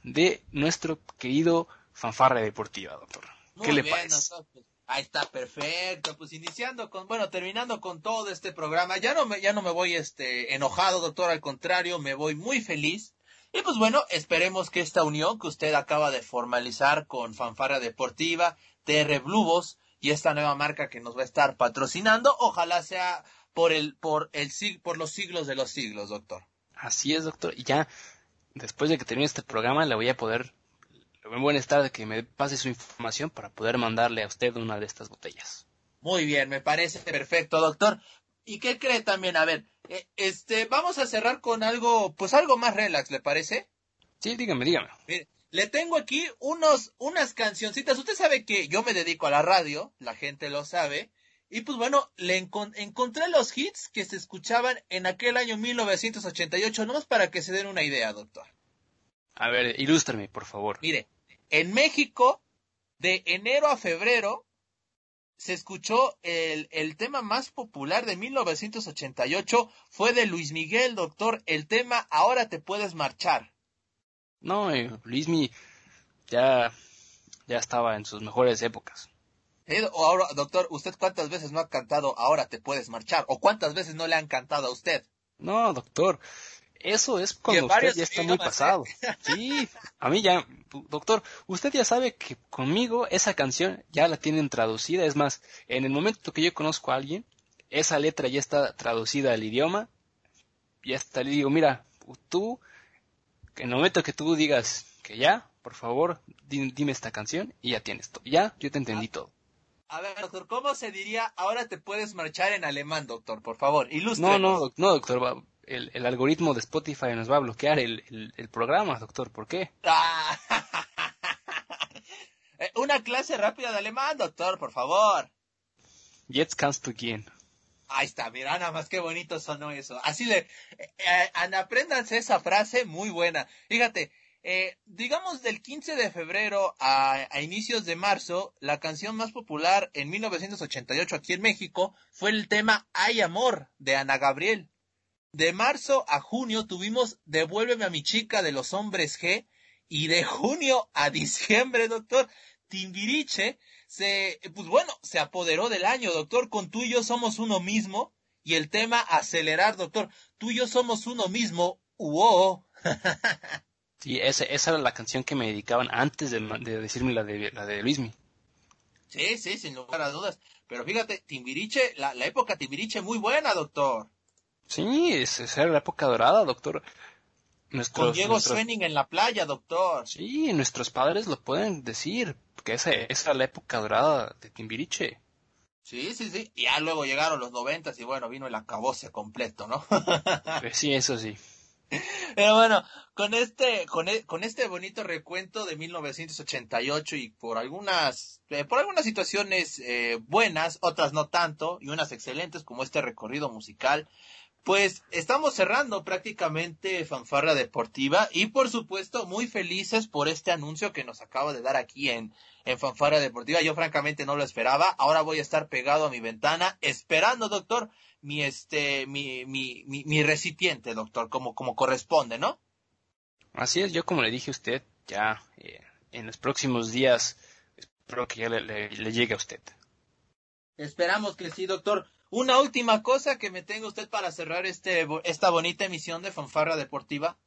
de nuestro querido fanfarra deportiva, doctor. ¿Qué le parece? Ahí está, perfecto. Pues iniciando con, bueno, terminando con todo este programa. Ya no me, ya no me voy este enojado, doctor, al contrario, me voy muy feliz. Y pues bueno, esperemos que esta unión que usted acaba de formalizar con Fanfarra Deportiva, TR Blubos y esta nueva marca que nos va a estar patrocinando, ojalá sea por el, por el, por los siglos de los siglos, doctor. Así es, doctor. Y ya, después de que termine este programa, le voy a poder buen estar de que me pase su información para poder mandarle a usted una de estas botellas. Muy bien, me parece perfecto, doctor. ¿Y qué cree también? A ver, eh, este, vamos a cerrar con algo, pues algo más relax, ¿le parece? Sí, dígame, dígame. Le tengo aquí unos, unas cancioncitas. Usted sabe que yo me dedico a la radio, la gente lo sabe. Y pues bueno, le encontré los hits que se escuchaban en aquel año 1988, nomás para que se den una idea, doctor. A ver, ilústrame, por favor. Mire, en México, de enero a febrero, se escuchó el, el, tema más popular de 1988 fue de Luis Miguel, doctor, el tema Ahora te puedes marchar. No, eh, Luismi ya, ya estaba en sus mejores épocas. o ahora, doctor, ¿usted cuántas veces no ha cantado Ahora te puedes marchar? ¿O cuántas veces no le han cantado a usted? No, doctor, eso es cuando usted ya está muy pasado. Sí, a mí ya, doctor, usted ya sabe que conmigo esa canción ya la tienen traducida. Es más, en el momento que yo conozco a alguien, esa letra ya está traducida al idioma. Ya está, le digo, mira, tú, en el momento que tú digas que ya, por favor, dime esta canción y ya tienes todo. Ya, yo te entendí ah. todo. A ver, doctor, ¿cómo se diría ahora te puedes marchar en alemán, doctor? Por favor, ilustre. No, no, no, doctor, el, el, algoritmo de Spotify nos va a bloquear el, el, programa, doctor, ¿por qué? Ah. Eh, una clase rápida de alemán, doctor, por favor. Jetzt kannst du gehen. Ahí está, mira nada más qué bonito sonó eso. Así de, eh, eh, apréndanse esa frase muy buena. Fíjate, eh, digamos del 15 de febrero a, a, inicios de marzo, la canción más popular en 1988 aquí en México fue el tema Ay Amor de Ana Gabriel. De marzo a junio tuvimos Devuélveme a mi chica de los hombres G y de junio a diciembre, doctor, Timbiriche se, pues bueno, se apoderó del año, doctor, con tú y yo somos uno mismo. Y el tema acelerar, doctor, tú y yo somos uno mismo, wow. sí, esa, esa era la canción que me dedicaban antes de, decirme la de, la de Luismi. Sí, sí, sin lugar a dudas. Pero fíjate, Timbiriche, la, la época Timbiriche muy buena, doctor. Sí, esa era la época dorada, doctor. Nuestros, Con Diego nuestros... en la playa, doctor. Sí, nuestros padres lo pueden decir, que esa, esa la época dorada de Timbiriche. Sí, sí, sí. Y ya luego llegaron los noventas y bueno, vino el acabose completo, ¿no? Pues sí, eso sí. Pero bueno, con este, con, e, con este bonito recuento de 1988 y por algunas, eh, por algunas situaciones eh, buenas, otras no tanto, y unas excelentes como este recorrido musical, pues estamos cerrando prácticamente Fanfarra Deportiva y por supuesto muy felices por este anuncio que nos acaba de dar aquí en, en Fanfarra Deportiva. Yo francamente no lo esperaba. Ahora voy a estar pegado a mi ventana esperando, doctor, mi este, mi, mi, mi, recipiente, doctor, como, como corresponde, ¿no? Así es, yo como le dije a usted, ya eh, en los próximos días espero que ya le llegue a usted. Esperamos que sí, doctor. Una última cosa que me tenga usted para cerrar este, esta bonita emisión de Fanfarra Deportiva.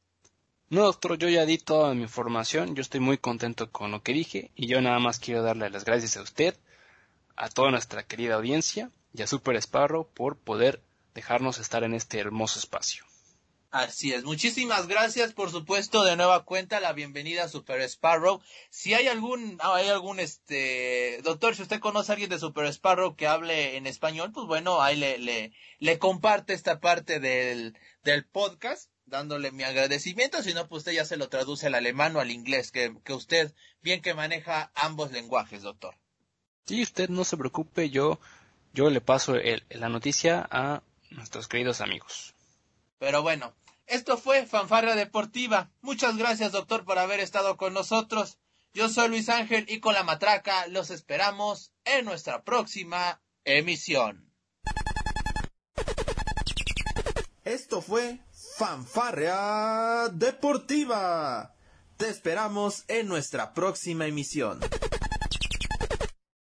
No, doctor, yo ya di toda mi información, yo estoy muy contento con lo que dije y yo nada más quiero darle las gracias a usted, a toda nuestra querida audiencia y a Super Sparrow por poder dejarnos estar en este hermoso espacio. Así es. Muchísimas gracias, por supuesto, de nueva cuenta, la bienvenida a Super Sparrow. Si hay algún, ah, hay algún, este, doctor, si usted conoce a alguien de Super Sparrow que hable en español, pues bueno, ahí le, le, le comparte esta parte del, del podcast, dándole mi agradecimiento. Si no, pues usted ya se lo traduce al alemán o al inglés, que, que usted bien que maneja ambos lenguajes, doctor. Sí, usted no se preocupe, yo, yo le paso el, la noticia a nuestros queridos amigos. Pero bueno, esto fue Fanfarra Deportiva. Muchas gracias, doctor, por haber estado con nosotros. Yo soy Luis Ángel y con la matraca los esperamos en nuestra próxima emisión. Esto fue Fanfarra Deportiva. Te esperamos en nuestra próxima emisión.